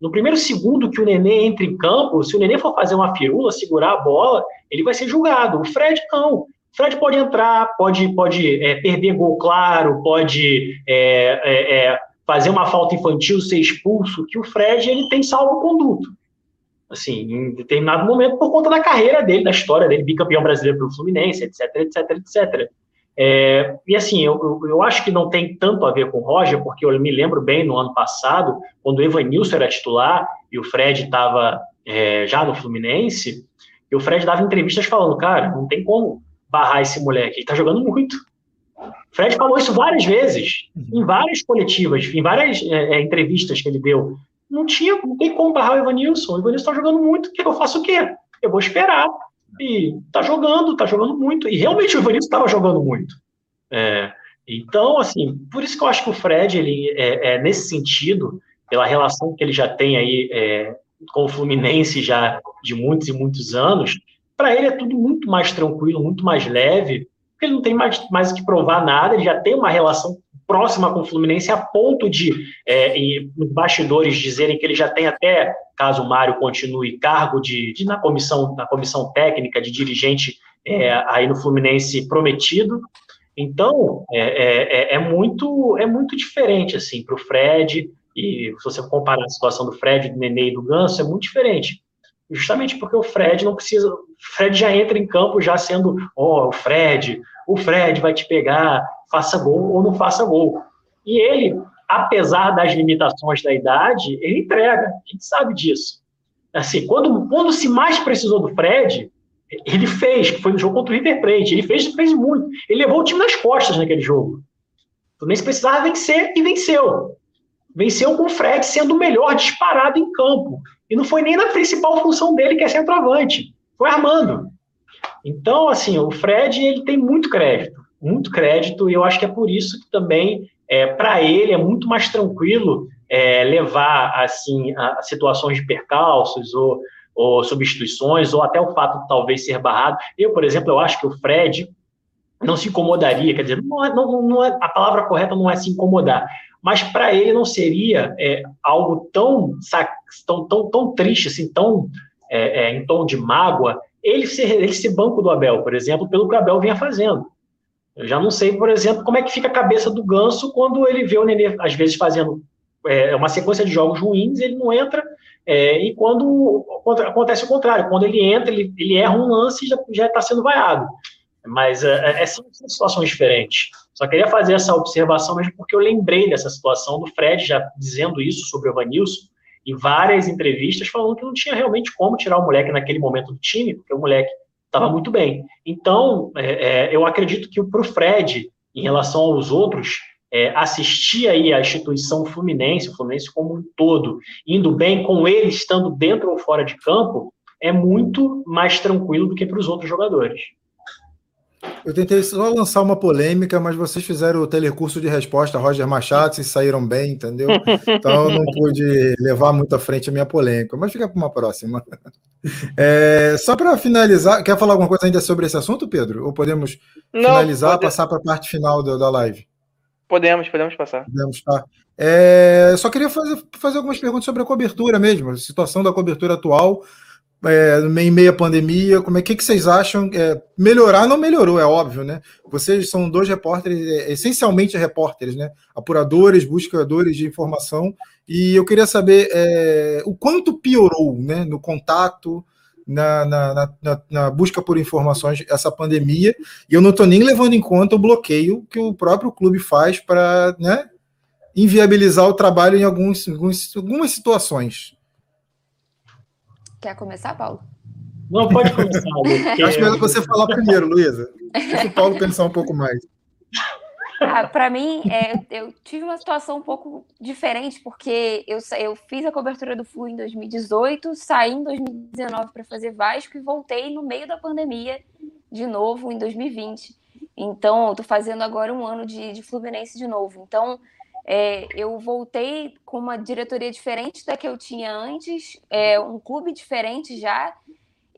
No primeiro segundo que o Nenê entra em campo, se o Nenê for fazer uma firula, segurar a bola, ele vai ser julgado. O Fred não. Fred pode entrar, pode, pode é, perder gol claro, pode é, é, é fazer uma falta infantil, ser expulso, que o Fred ele tem salvo-conduto. Assim, em determinado momento, por conta da carreira dele, da história dele, bicampeão brasileiro pelo Fluminense, etc, etc, etc. É, e assim, eu, eu acho que não tem tanto a ver com o Roger, porque eu me lembro bem no ano passado, quando o Evanilson era titular e o Fred estava é, já no Fluminense, e o Fred dava entrevistas falando, cara, não tem como barrar esse moleque, ele tá jogando muito. O Fred falou isso várias vezes, em várias coletivas, em várias é, é entrevistas que ele deu. Não tinha, não tem como barrar o Evanilson. O Evanilson tá jogando muito, eu faço o quê? Eu vou esperar e tá jogando, tá jogando muito. E realmente o Ivanilson estava jogando muito. É, então, assim, por isso que eu acho que o Fred, ele é, é nesse sentido, pela relação que ele já tem aí é, com o Fluminense já de muitos e muitos anos, para ele é tudo muito mais tranquilo, muito mais leve, porque ele não tem mais, mais que provar nada, ele já tem uma relação próxima com o Fluminense a ponto de, é, nos bastidores, dizerem que ele já tem até, caso o Mário continue, cargo de, de na, comissão, na comissão técnica de dirigente é, aí no Fluminense prometido. Então, é, é, é, é muito, é muito diferente assim para o Fred, e se você comparar a situação do Fred, do Nenê e do Ganso, é muito diferente. Justamente porque o Fred não precisa. O Fred já entra em campo já sendo, ó, oh, o Fred, o Fred vai te pegar, faça gol ou não faça gol. E ele, apesar das limitações da idade, ele entrega, a gente sabe disso. Assim, quando, quando se mais precisou do Fred, ele fez, foi no jogo contra o River Plate, ele fez, fez muito. Ele levou o time nas costas naquele jogo. O Fluminense precisava vencer e venceu. Venceu com o Fred sendo o melhor disparado em campo. E não foi nem na principal função dele, que é centroavante. Foi armando. Então, assim, o Fred ele tem muito crédito muito crédito, e eu acho que é por isso que também, é, para ele, é muito mais tranquilo é, levar assim a, a, situações de percalços ou, ou substituições, ou até o fato de talvez ser barrado. Eu, por exemplo, eu acho que o Fred não se incomodaria, quer dizer, não é, não, não é, a palavra correta não é se incomodar, mas para ele não seria é, algo tão, tão, tão, tão triste, assim, tão é, é, em tom de mágoa, ele ser, ele banco do Abel, por exemplo, pelo que o Abel vinha fazendo. Eu já não sei, por exemplo, como é que fica a cabeça do Ganso quando ele vê o Nenê, às vezes, fazendo é, uma sequência de jogos ruins, ele não entra, é, e quando acontece o contrário, quando ele entra, ele, ele erra um lance e já está sendo vaiado. Mas é, é são, situações diferentes. Só queria fazer essa observação mesmo porque eu lembrei dessa situação do Fred já dizendo isso sobre o Vanilson, e várias entrevistas falando que não tinha realmente como tirar o moleque naquele momento do time, porque o moleque estava muito bem. Então, é, é, eu acredito que para o Fred, em relação aos outros, é, assistir aí a instituição Fluminense, o Fluminense como um todo, indo bem com ele estando dentro ou fora de campo, é muito mais tranquilo do que para os outros jogadores. Eu tentei só lançar uma polêmica, mas vocês fizeram o telecurso de resposta Roger Machado, e saíram bem, entendeu? Então eu não pude levar muito à frente a minha polêmica, mas fica para uma próxima. É, só para finalizar, quer falar alguma coisa ainda sobre esse assunto, Pedro? Ou podemos não, finalizar, pode... passar para a parte final da, da live? Podemos, podemos passar. Podemos, tá. É, só queria fazer, fazer algumas perguntas sobre a cobertura mesmo, a situação da cobertura atual é, em meia pandemia, como é que, que vocês acham? É, melhorar não melhorou, é óbvio, né? Vocês são dois repórteres, é, essencialmente repórteres, né? Apuradores, buscadores de informação, e eu queria saber é, o quanto piorou né, no contato, na, na, na, na, busca por informações essa pandemia, e eu não estou nem levando em conta o bloqueio que o próprio clube faz para né, inviabilizar o trabalho em alguns, alguns, algumas situações. Quer começar, Paulo? Não, pode começar. Porque... Acho melhor você falar primeiro, Luísa. Deixa o Paulo pensar um pouco mais. Ah, para mim, é, eu tive uma situação um pouco diferente, porque eu, eu fiz a cobertura do Flu em 2018, saí em 2019 para fazer Vasco e voltei no meio da pandemia de novo em 2020. Então, eu tô fazendo agora um ano de, de Fluminense de novo. Então, é, eu voltei com uma diretoria diferente da que eu tinha antes, é, um clube diferente já,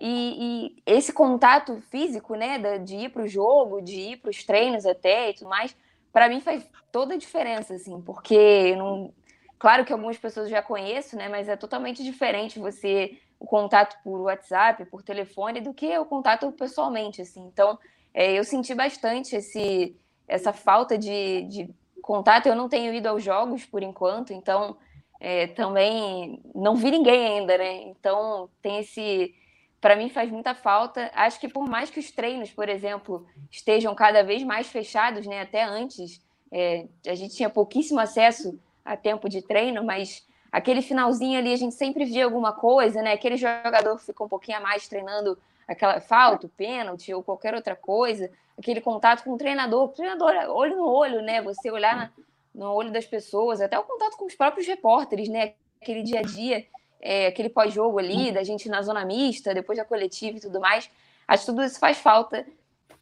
e, e esse contato físico, né, de ir para o jogo, de ir para os treinos até e tudo mais, para mim faz toda a diferença, assim, porque não. Claro que algumas pessoas já conheço, né? Mas é totalmente diferente você o contato por WhatsApp, por telefone, do que o contato pessoalmente, assim. Então, é, eu senti bastante esse, essa falta de, de contato. Eu não tenho ido aos jogos por enquanto, então é, também não vi ninguém ainda, né? Então tem esse. Para mim faz muita falta. Acho que por mais que os treinos, por exemplo, estejam cada vez mais fechados, né? Até antes, é, a gente tinha pouquíssimo acesso a tempo de treino, mas aquele finalzinho ali a gente sempre via alguma coisa, né? Aquele jogador ficou um pouquinho a mais treinando aquela falta, pênalti ou qualquer outra coisa, aquele contato com o treinador, o treinador olho no olho, né? Você olhar na, no olho das pessoas, até o contato com os próprios repórteres, né? Aquele dia a dia, é, aquele pós-jogo ali, da gente na zona mista, depois da coletiva e tudo mais. Acho que tudo isso faz falta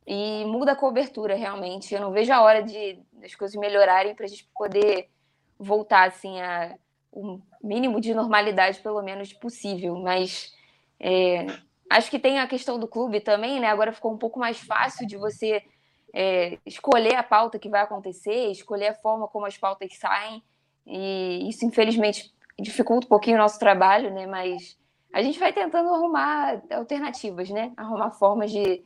e muda a cobertura, realmente. Eu não vejo a hora de as coisas melhorarem para a gente poder voltar, assim, a o mínimo de normalidade, pelo menos, possível. Mas é, acho que tem a questão do clube também, né? Agora ficou um pouco mais fácil de você é, escolher a pauta que vai acontecer, escolher a forma como as pautas saem. E isso, infelizmente, dificulta um pouquinho o nosso trabalho, né? Mas a gente vai tentando arrumar alternativas, né? Arrumar formas de,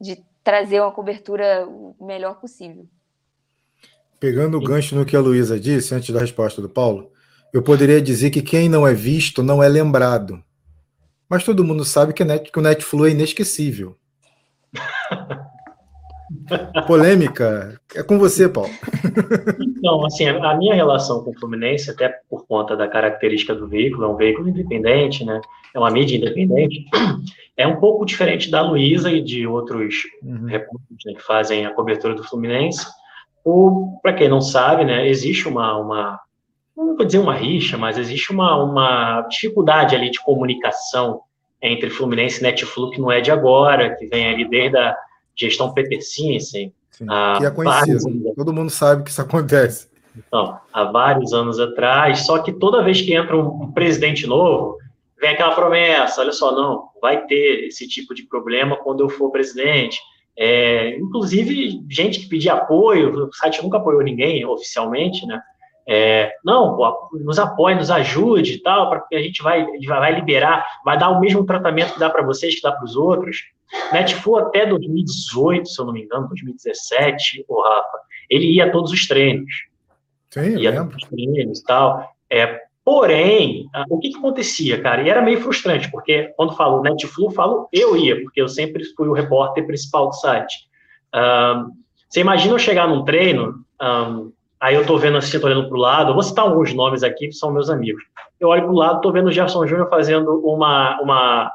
de trazer uma cobertura o melhor possível. Pegando o gancho no que a Luísa disse, antes da resposta do Paulo, eu poderia dizer que quem não é visto não é lembrado. Mas todo mundo sabe que, net, que o Netflix é inesquecível. Polêmica. É com você, Paulo. Então, assim, a minha relação com o Fluminense, até por conta da característica do veículo, é um veículo independente, né? É uma mídia independente. É um pouco diferente da Luísa e de outros uhum. repórteres né, que fazem a cobertura do Fluminense. Para quem não sabe, né, existe uma, uma, não vou dizer uma rixa, mas existe uma, uma dificuldade ali de comunicação entre Fluminense e Netflix, que não é de agora, que vem ali desde a gestão Petersinsen. que é conhecido, todo mundo sabe que isso acontece. Então, há vários anos atrás, só que toda vez que entra um, um presidente novo, vem aquela promessa, olha só, não, vai ter esse tipo de problema quando eu for presidente. É, inclusive, gente que pedia apoio, o site nunca apoiou ninguém oficialmente, né? É, não, nos apoie, nos ajude e tal, para que a gente vai, vai liberar, vai dar o mesmo tratamento que dá para vocês, que dá para os outros. Netflix até 2018, se eu não me engano, 2017, o Rafa, ele ia a todos os treinos. Sim, ia a todos os treinos e tal. É, porém, o que, que acontecia, cara? E era meio frustrante, porque quando falo Netflix, falo eu ia, porque eu sempre fui o repórter principal do site. Um, você imagina eu chegar num treino, um, aí eu tô vendo assim, tô olhando pro lado, eu vou citar alguns nomes aqui que são meus amigos. Eu olho pro lado, tô vendo o Gerson Júnior fazendo uma, uma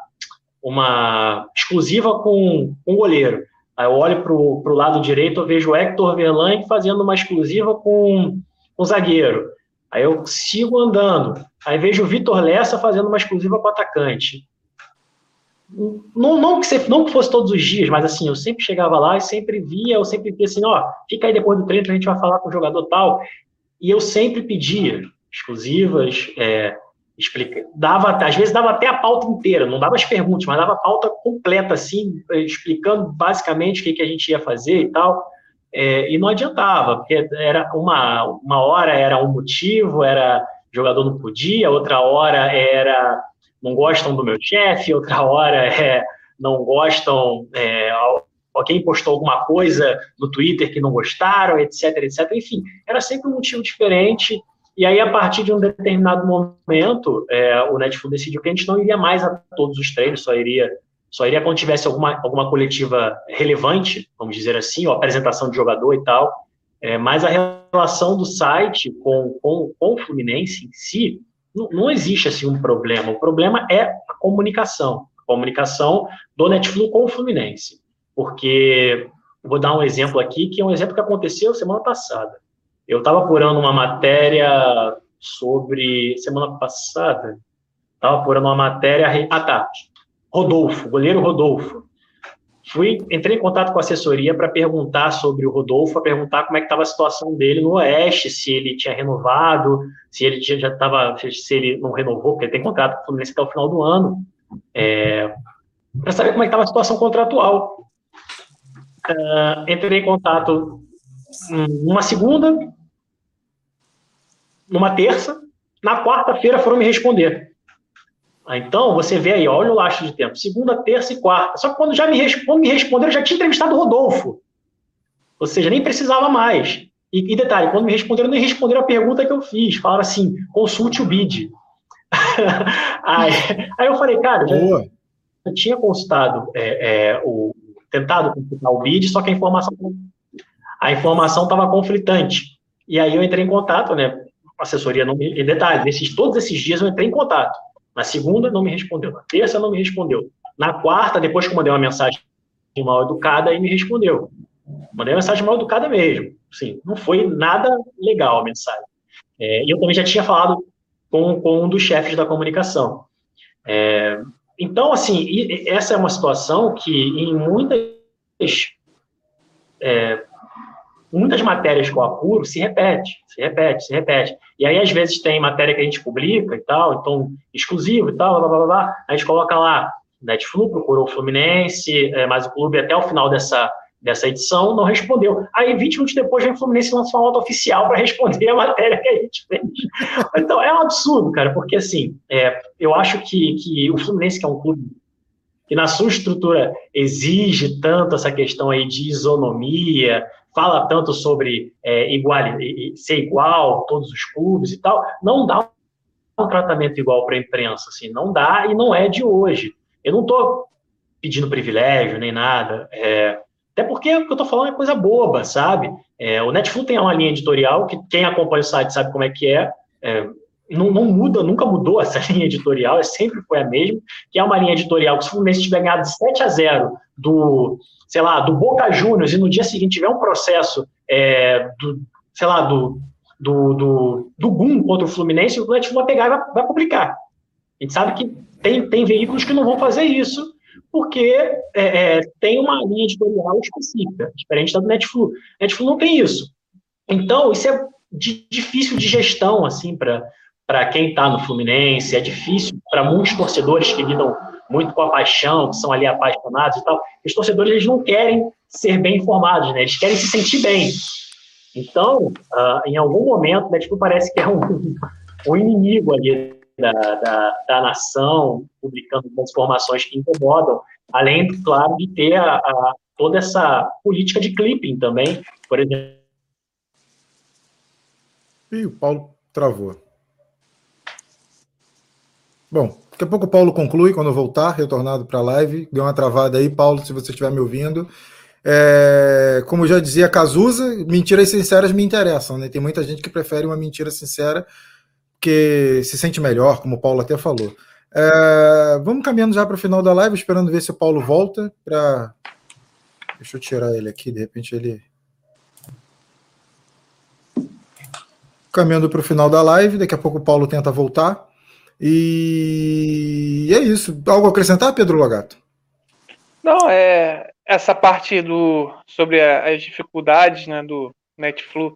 uma exclusiva com um goleiro. Aí eu olho para o lado direito, eu vejo o Hector Verlaine fazendo uma exclusiva com um zagueiro. Aí eu sigo andando. Aí vejo o Vitor Lessa fazendo uma exclusiva com o atacante. Não, não, que não que fosse todos os dias, mas assim, eu sempre chegava lá e sempre via, eu sempre via assim, ó, fica aí depois do treino a gente vai falar com o jogador tal. E eu sempre pedia exclusivas, é, explica, dava, às vezes dava até a pauta inteira, não dava as perguntas, mas dava a pauta completa, assim, explicando basicamente o que, que a gente ia fazer e tal. É, e não adiantava, porque era uma, uma hora era um motivo, era jogador não podia, outra hora era não gostam do meu chefe, outra hora é não gostam, é, alguém postou alguma coisa no Twitter que não gostaram, etc, etc. Enfim, era sempre um motivo diferente e aí, a partir de um determinado momento, é, o Netflix decidiu que a gente não iria mais a todos os treinos, só iria, só iria quando tivesse alguma, alguma coletiva relevante, vamos dizer assim, ou apresentação de jogador e tal. É, mas a relação do site com, com, com o Fluminense em si, não, não existe assim um problema. O problema é a comunicação. A comunicação do Netflix com o Fluminense. Porque, vou dar um exemplo aqui, que é um exemplo que aconteceu semana passada. Eu estava apurando uma matéria sobre. Semana passada, estava apurando uma matéria. Ah, tá. Rodolfo, goleiro Rodolfo. Fui, entrei em contato com a assessoria para perguntar sobre o Rodolfo, para perguntar como é que estava a situação dele no Oeste, se ele tinha renovado, se ele já estava, se ele não renovou, porque ele tem contrato com o Fluminense até o final do ano, é, para saber como é que estava a situação contratual. Uh, entrei em contato numa segunda, numa terça, na quarta-feira foram me responder. Ah, então, você vê aí, olha o laço de tempo. Segunda, terça e quarta. Só que quando já me, me responderam, eu já tinha entrevistado o Rodolfo. Ou seja, nem precisava mais. E, e, detalhe, quando me responderam, nem responderam a pergunta que eu fiz. Falaram assim, consulte o BID. aí, aí, eu falei, cara, eu tinha consultado, é, é, o, tentado consultar o BID, só que a informação a informação estava conflitante. E aí eu entrei em contato, né? assessoria não me. Em detalhe, esses, todos esses dias eu entrei em contato. Na segunda, não me respondeu. Na terça, não me respondeu. Na quarta, depois que eu mandei uma mensagem mal educada, aí me respondeu. Mandei uma mensagem mal educada mesmo. Sim, não foi nada legal a mensagem. É, eu também já tinha falado com, com um dos chefes da comunicação. É, então, assim, essa é uma situação que em muitas é, muitas matérias que eu apuro se repete, se repete, se repete. E aí, às vezes, tem matéria que a gente publica e tal, então, exclusivo e tal, blá, blá, blá, blá. a gente coloca lá, Netflu procurou o Fluminense, é, mas o clube até o final dessa, dessa edição não respondeu. Aí, 20 minutos depois, o Fluminense lançou uma nota oficial para responder a matéria que a gente fez. Então, é um absurdo, cara, porque, assim, é, eu acho que, que o Fluminense, que é um clube que na sua estrutura exige tanto essa questão aí de isonomia, fala tanto sobre é, igual, ser igual, todos os clubes e tal, não dá um tratamento igual para a imprensa, assim, não dá e não é de hoje. Eu não estou pedindo privilégio nem nada, é, até porque o que eu estou falando é coisa boba, sabe? É, o Netflix tem uma linha editorial que quem acompanha o site sabe como é que é, é não, não, muda, nunca mudou essa linha editorial, é, sempre foi a mesma, que é uma linha editorial que se o Fluminense tiver ganhado de 7 a 0 do, sei lá, do Boca Juniors e no dia seguinte tiver um processo é, do, sei lá, do, do, do, do GUM contra o Fluminense, o Atlético vai pegar e vai, vai publicar. A gente sabe que tem, tem veículos que não vão fazer isso, porque é, é, tem uma linha editorial específica, diferente da do Netflix. Netflix não tem isso. Então, isso é de, difícil de gestão, assim, para quem está no Fluminense, é difícil para muitos torcedores que lidam muito com a paixão, que são ali apaixonados e tal. Os torcedores eles não querem ser bem informados, né? Eles querem se sentir bem. Então, uh, em algum momento, né, tipo, parece que é um, um inimigo ali da, da, da, nação, publicando informações que incomodam, além, claro, de ter a, a, toda essa política de clipping também, por exemplo. E o Paulo travou. Bom, Daqui a pouco o Paulo conclui quando voltar, retornado para a live. Deu uma travada aí, Paulo, se você estiver me ouvindo. É, como já dizia Cazuza, mentiras sinceras me interessam, né? Tem muita gente que prefere uma mentira sincera que se sente melhor, como o Paulo até falou. É, vamos caminhando já para o final da live, esperando ver se o Paulo volta para. Deixa eu tirar ele aqui, de repente ele. Caminhando para o final da live, daqui a pouco o Paulo tenta voltar. E é isso. Algo a acrescentar, Pedro Logato? Não, é essa parte do sobre as dificuldades né, do Netflix.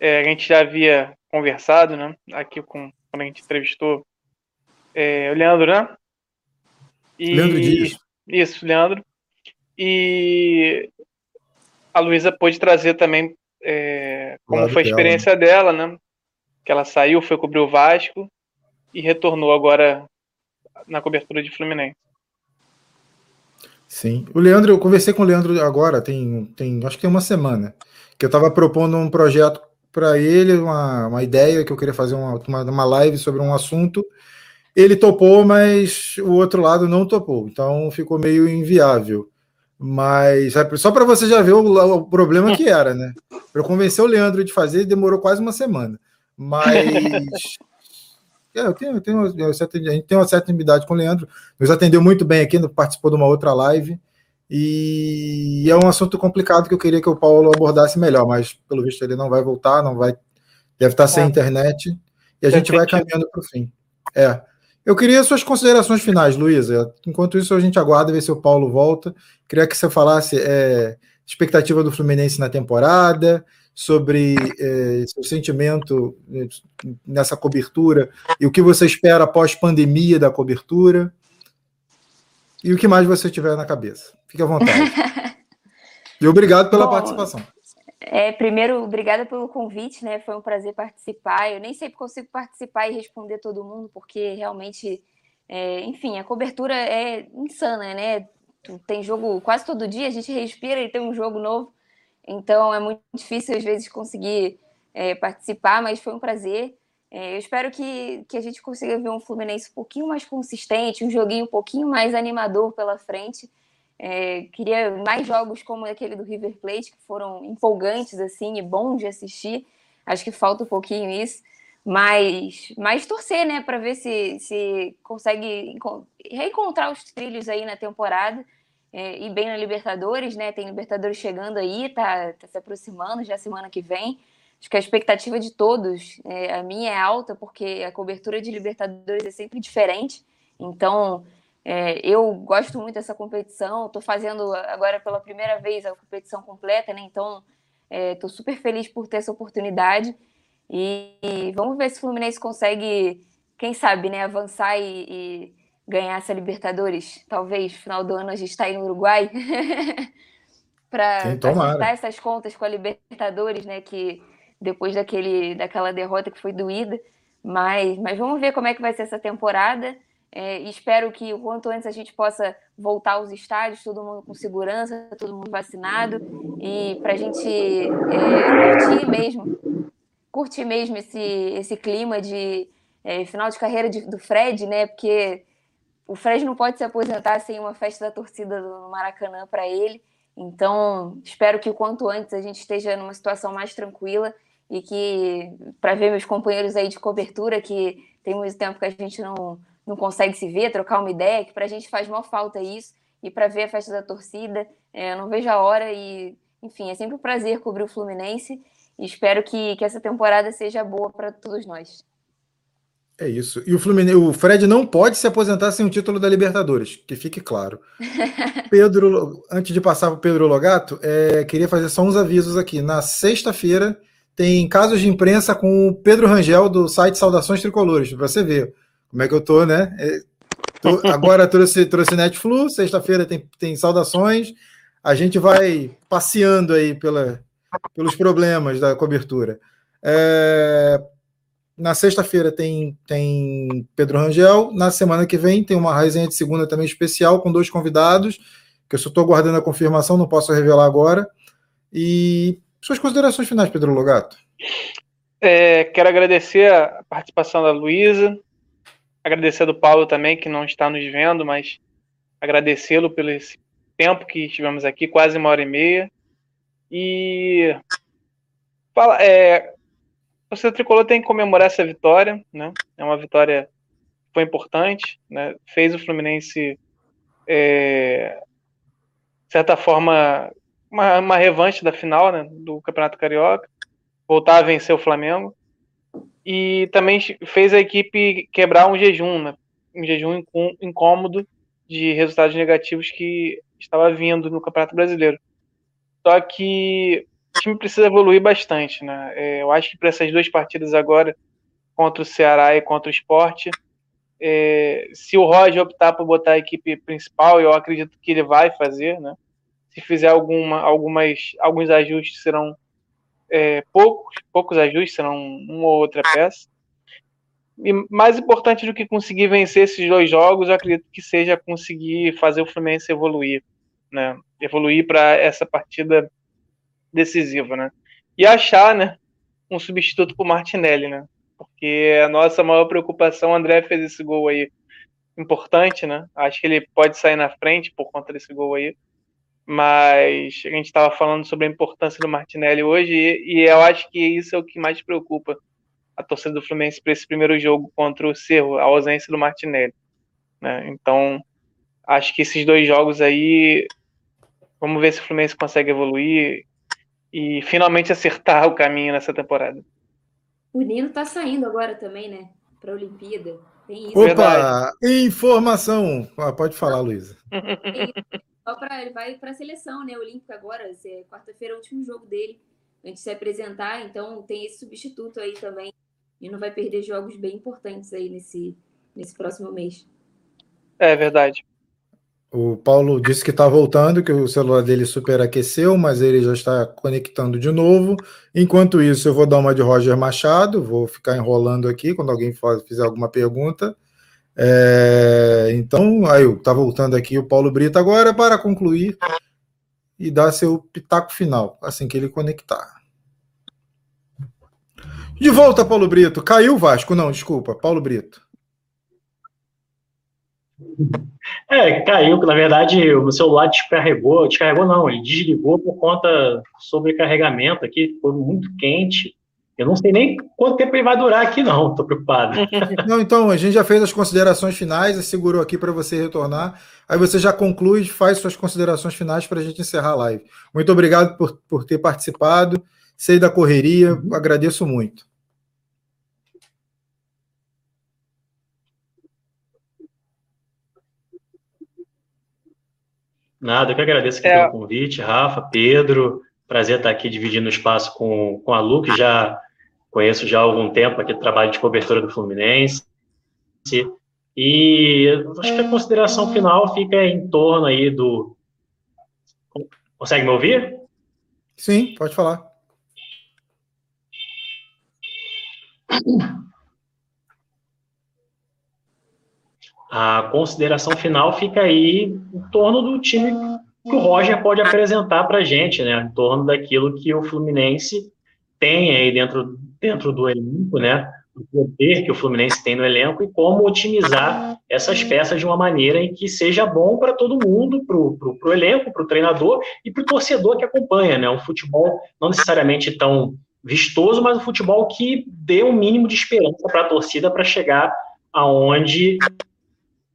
É, a gente já havia conversado, né? Aqui com quando a gente entrevistou é, o Leandro, né? E, Leandro Dias. Isso, Leandro. E a Luísa pôde trazer também é, como foi a experiência dela, né? Que ela saiu, foi cobrir o Vasco e retornou agora na cobertura de Fluminense. Sim. O Leandro, eu conversei com o Leandro agora, tem, tem acho que tem uma semana, que eu estava propondo um projeto para ele, uma, uma ideia que eu queria fazer uma, uma, uma live sobre um assunto. Ele topou, mas o outro lado não topou, então ficou meio inviável. Mas só para você já ver o, o, problema que era, né? Para convencer o Leandro de fazer, demorou quase uma semana. Mas É, eu tenho, eu tenho, eu, a gente tem uma certa intimidade com o Leandro, nos atendeu muito bem aqui, participou de uma outra live, e é um assunto complicado que eu queria que o Paulo abordasse melhor, mas pelo visto ele não vai voltar, não vai, deve estar sem é. internet, e a gente vai caminhando para o fim. É. Eu queria suas considerações finais, Luísa. Enquanto isso, a gente aguarda ver se o Paulo volta. Queria que você falasse é, expectativa do Fluminense na temporada, sobre é, seu sentimento né, nessa cobertura e o que você espera após pandemia da cobertura e o que mais você tiver na cabeça. Fique à vontade. e obrigado pela Bom, participação. É, primeiro, obrigada pelo convite, né? Foi um prazer participar. Eu nem sempre consigo participar e responder todo mundo, porque realmente, é, enfim, a cobertura é insana, né? Tem jogo quase todo dia, a gente respira e tem um jogo novo. Então é muito difícil às vezes conseguir é, participar, mas foi um prazer. É, eu espero que, que a gente consiga ver um Fluminense um pouquinho mais consistente, um joguinho um pouquinho mais animador pela frente. É, queria mais jogos como aquele do River Plate, que foram empolgantes assim e bons de assistir. Acho que falta um pouquinho isso. Mas, mas torcer, né, para ver se, se consegue reencontrar os trilhos aí na temporada é, e bem na Libertadores, né? Tem Libertadores chegando aí, tá, tá se aproximando já semana que vem. Acho que a expectativa de todos, é, a minha é alta, porque a cobertura de Libertadores é sempre diferente. Então, é, eu gosto muito dessa competição. Estou fazendo agora pela primeira vez a competição completa, né? Então, estou é, super feliz por ter essa oportunidade. E, e, vamos ver se o Fluminense consegue, quem sabe, né, avançar e, e ganhar essa Libertadores. Talvez final do ano a gente está aí no Uruguai para acertar essas contas com a Libertadores, né? Que depois daquele, daquela derrota que foi doída. Mas, mas vamos ver como é que vai ser essa temporada. É, espero que o quanto antes a gente possa voltar aos estádios, todo mundo com segurança, todo mundo vacinado, e para a gente é, curtir mesmo, curtir mesmo esse, esse clima de é, final de carreira de, do Fred, né? Porque o Fred não pode se aposentar sem uma festa da torcida no Maracanã para ele. Então, espero que o quanto antes a gente esteja numa situação mais tranquila e que para ver meus companheiros aí de cobertura, que tem muito tempo que a gente não, não consegue se ver, trocar uma ideia, que para a gente faz mal falta isso, e para ver a festa da torcida, é, não vejo a hora e, enfim, é sempre um prazer cobrir o Fluminense e espero que, que essa temporada seja boa para todos nós. É isso. E o Fluminense, o Fred não pode se aposentar sem o título da Libertadores, que fique claro. Pedro, antes de passar para o Pedro Logato, é, queria fazer só uns avisos aqui. Na sexta-feira tem casos de imprensa com o Pedro Rangel do site Saudações Tricolores, para você ver como é que eu tô, né? É, tô, agora trouxe, trouxe Netflix, sexta-feira tem, tem saudações. A gente vai passeando aí pela, pelos problemas da cobertura. É, na sexta-feira tem, tem Pedro Rangel. Na semana que vem tem uma resenha de segunda também especial com dois convidados, que eu só estou guardando a confirmação, não posso revelar agora. E suas considerações finais, Pedro Logato. É, quero agradecer a participação da Luísa, agradecer do Paulo também, que não está nos vendo, mas agradecê-lo pelo tempo que estivemos aqui, quase uma hora e meia. E fala, é, o Tricolor tem que comemorar essa vitória, né? É uma vitória que foi importante, né? Fez o Fluminense, é, de certa forma, uma, uma revanche da final né, do Campeonato Carioca, voltar a vencer o Flamengo. E também fez a equipe quebrar um jejum, né, um jejum incômodo de resultados negativos que estava vindo no Campeonato Brasileiro. Só que o time precisa evoluir bastante. Né? É, eu acho que para essas duas partidas agora, contra o Ceará e contra o Esporte, é, se o Roger optar por botar a equipe principal, eu acredito que ele vai fazer, né? Se fizer alguma, algumas, alguns ajustes, serão é, poucos, poucos ajustes, serão uma ou outra peça. E mais importante do que conseguir vencer esses dois jogos, eu acredito que seja conseguir fazer o Fluminense evoluir, né? Evoluir para essa partida decisiva, né? E achar, né, um substituto para o Martinelli, né? Porque a nossa maior preocupação, o André fez esse gol aí importante, né? Acho que ele pode sair na frente por conta desse gol aí mas a gente estava falando sobre a importância do Martinelli hoje e, e, eu acho que isso é o que mais preocupa a torcida do Fluminense para esse primeiro jogo contra o Cerro, a ausência do Martinelli. Né? Então, acho que esses dois jogos aí, vamos ver se o Fluminense consegue evoluir e finalmente acertar o caminho nessa temporada. O Nino está saindo agora também, né? Para a Olimpíada. Tem isso. Opa! Verdade. Informação! Ah, pode falar, Luísa. Ele vai para a seleção, né? Olímpica agora, é quarta-feira é o último jogo dele antes de se apresentar, então tem esse substituto aí também e não vai perder jogos bem importantes aí nesse nesse próximo mês. É verdade. O Paulo disse que está voltando, que o celular dele superaqueceu, mas ele já está conectando de novo. Enquanto isso, eu vou dar uma de Roger Machado, vou ficar enrolando aqui quando alguém fizer alguma pergunta. É, então, aí está voltando aqui o Paulo Brito agora para concluir e dar seu pitaco final, assim que ele conectar. De volta, Paulo Brito. Caiu o Vasco? Não, desculpa, Paulo Brito. É, caiu, na verdade, o celular descarregou, descarregou não, ele desligou por conta sobrecarregamento aqui, foi muito quente. Eu não sei nem quanto tempo ele vai durar aqui, não, estou preocupado. Não, então, a gente já fez as considerações finais, segurou aqui para você retornar. Aí você já conclui, faz suas considerações finais para a gente encerrar a live. Muito obrigado por, por ter participado. Sei da correria, agradeço muito. Nada, eu que agradeço aqui é. pelo convite, Rafa, Pedro. Prazer estar aqui dividindo o espaço com, com a Lu, que já conheço já há algum tempo aqui do trabalho de cobertura do Fluminense. E acho que a consideração final fica em torno aí do. Consegue me ouvir? Sim, pode falar. A consideração final fica aí em torno do time que o Roger pode apresentar para a gente, né? Em torno daquilo que o Fluminense tem aí dentro, dentro do elenco, né? O poder que o Fluminense tem no elenco e como otimizar essas peças de uma maneira em que seja bom para todo mundo, para o elenco, para o treinador e para o torcedor que acompanha, né? Um futebol não necessariamente tão vistoso, mas um futebol que dê um mínimo de esperança para a torcida para chegar aonde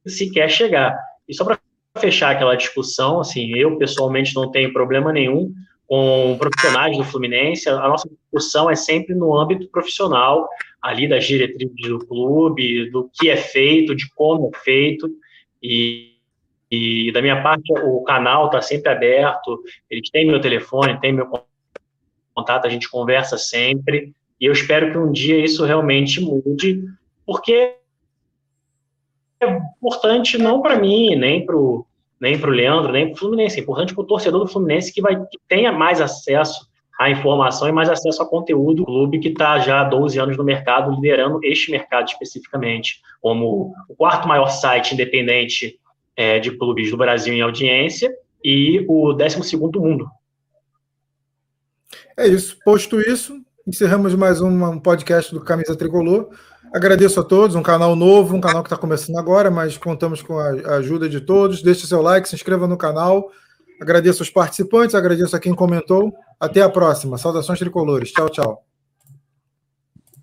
se quer chegar. E só para fechar aquela discussão, assim, eu pessoalmente não tenho problema nenhum com profissionais do Fluminense, a nossa discussão é sempre no âmbito profissional, ali das diretrizes do clube, do que é feito, de como é feito, e, e da minha parte o canal está sempre aberto, eles têm meu telefone, tem meu contato, a gente conversa sempre, e eu espero que um dia isso realmente mude, porque é importante não para mim, nem para o nem pro Leandro, nem para o Fluminense, é importante para o torcedor do Fluminense que, vai, que tenha mais acesso à informação e mais acesso a conteúdo do clube que está já há 12 anos no mercado, liderando este mercado especificamente, como o quarto maior site independente é, de clubes do Brasil em audiência e o 12 do mundo. É isso. Posto isso, encerramos mais um podcast do Camisa Tricolor. Agradeço a todos, um canal novo, um canal que está começando agora, mas contamos com a ajuda de todos. Deixe seu like, se inscreva no canal. Agradeço aos participantes, agradeço a quem comentou. Até a próxima. Saudações tricolores. Tchau, tchau.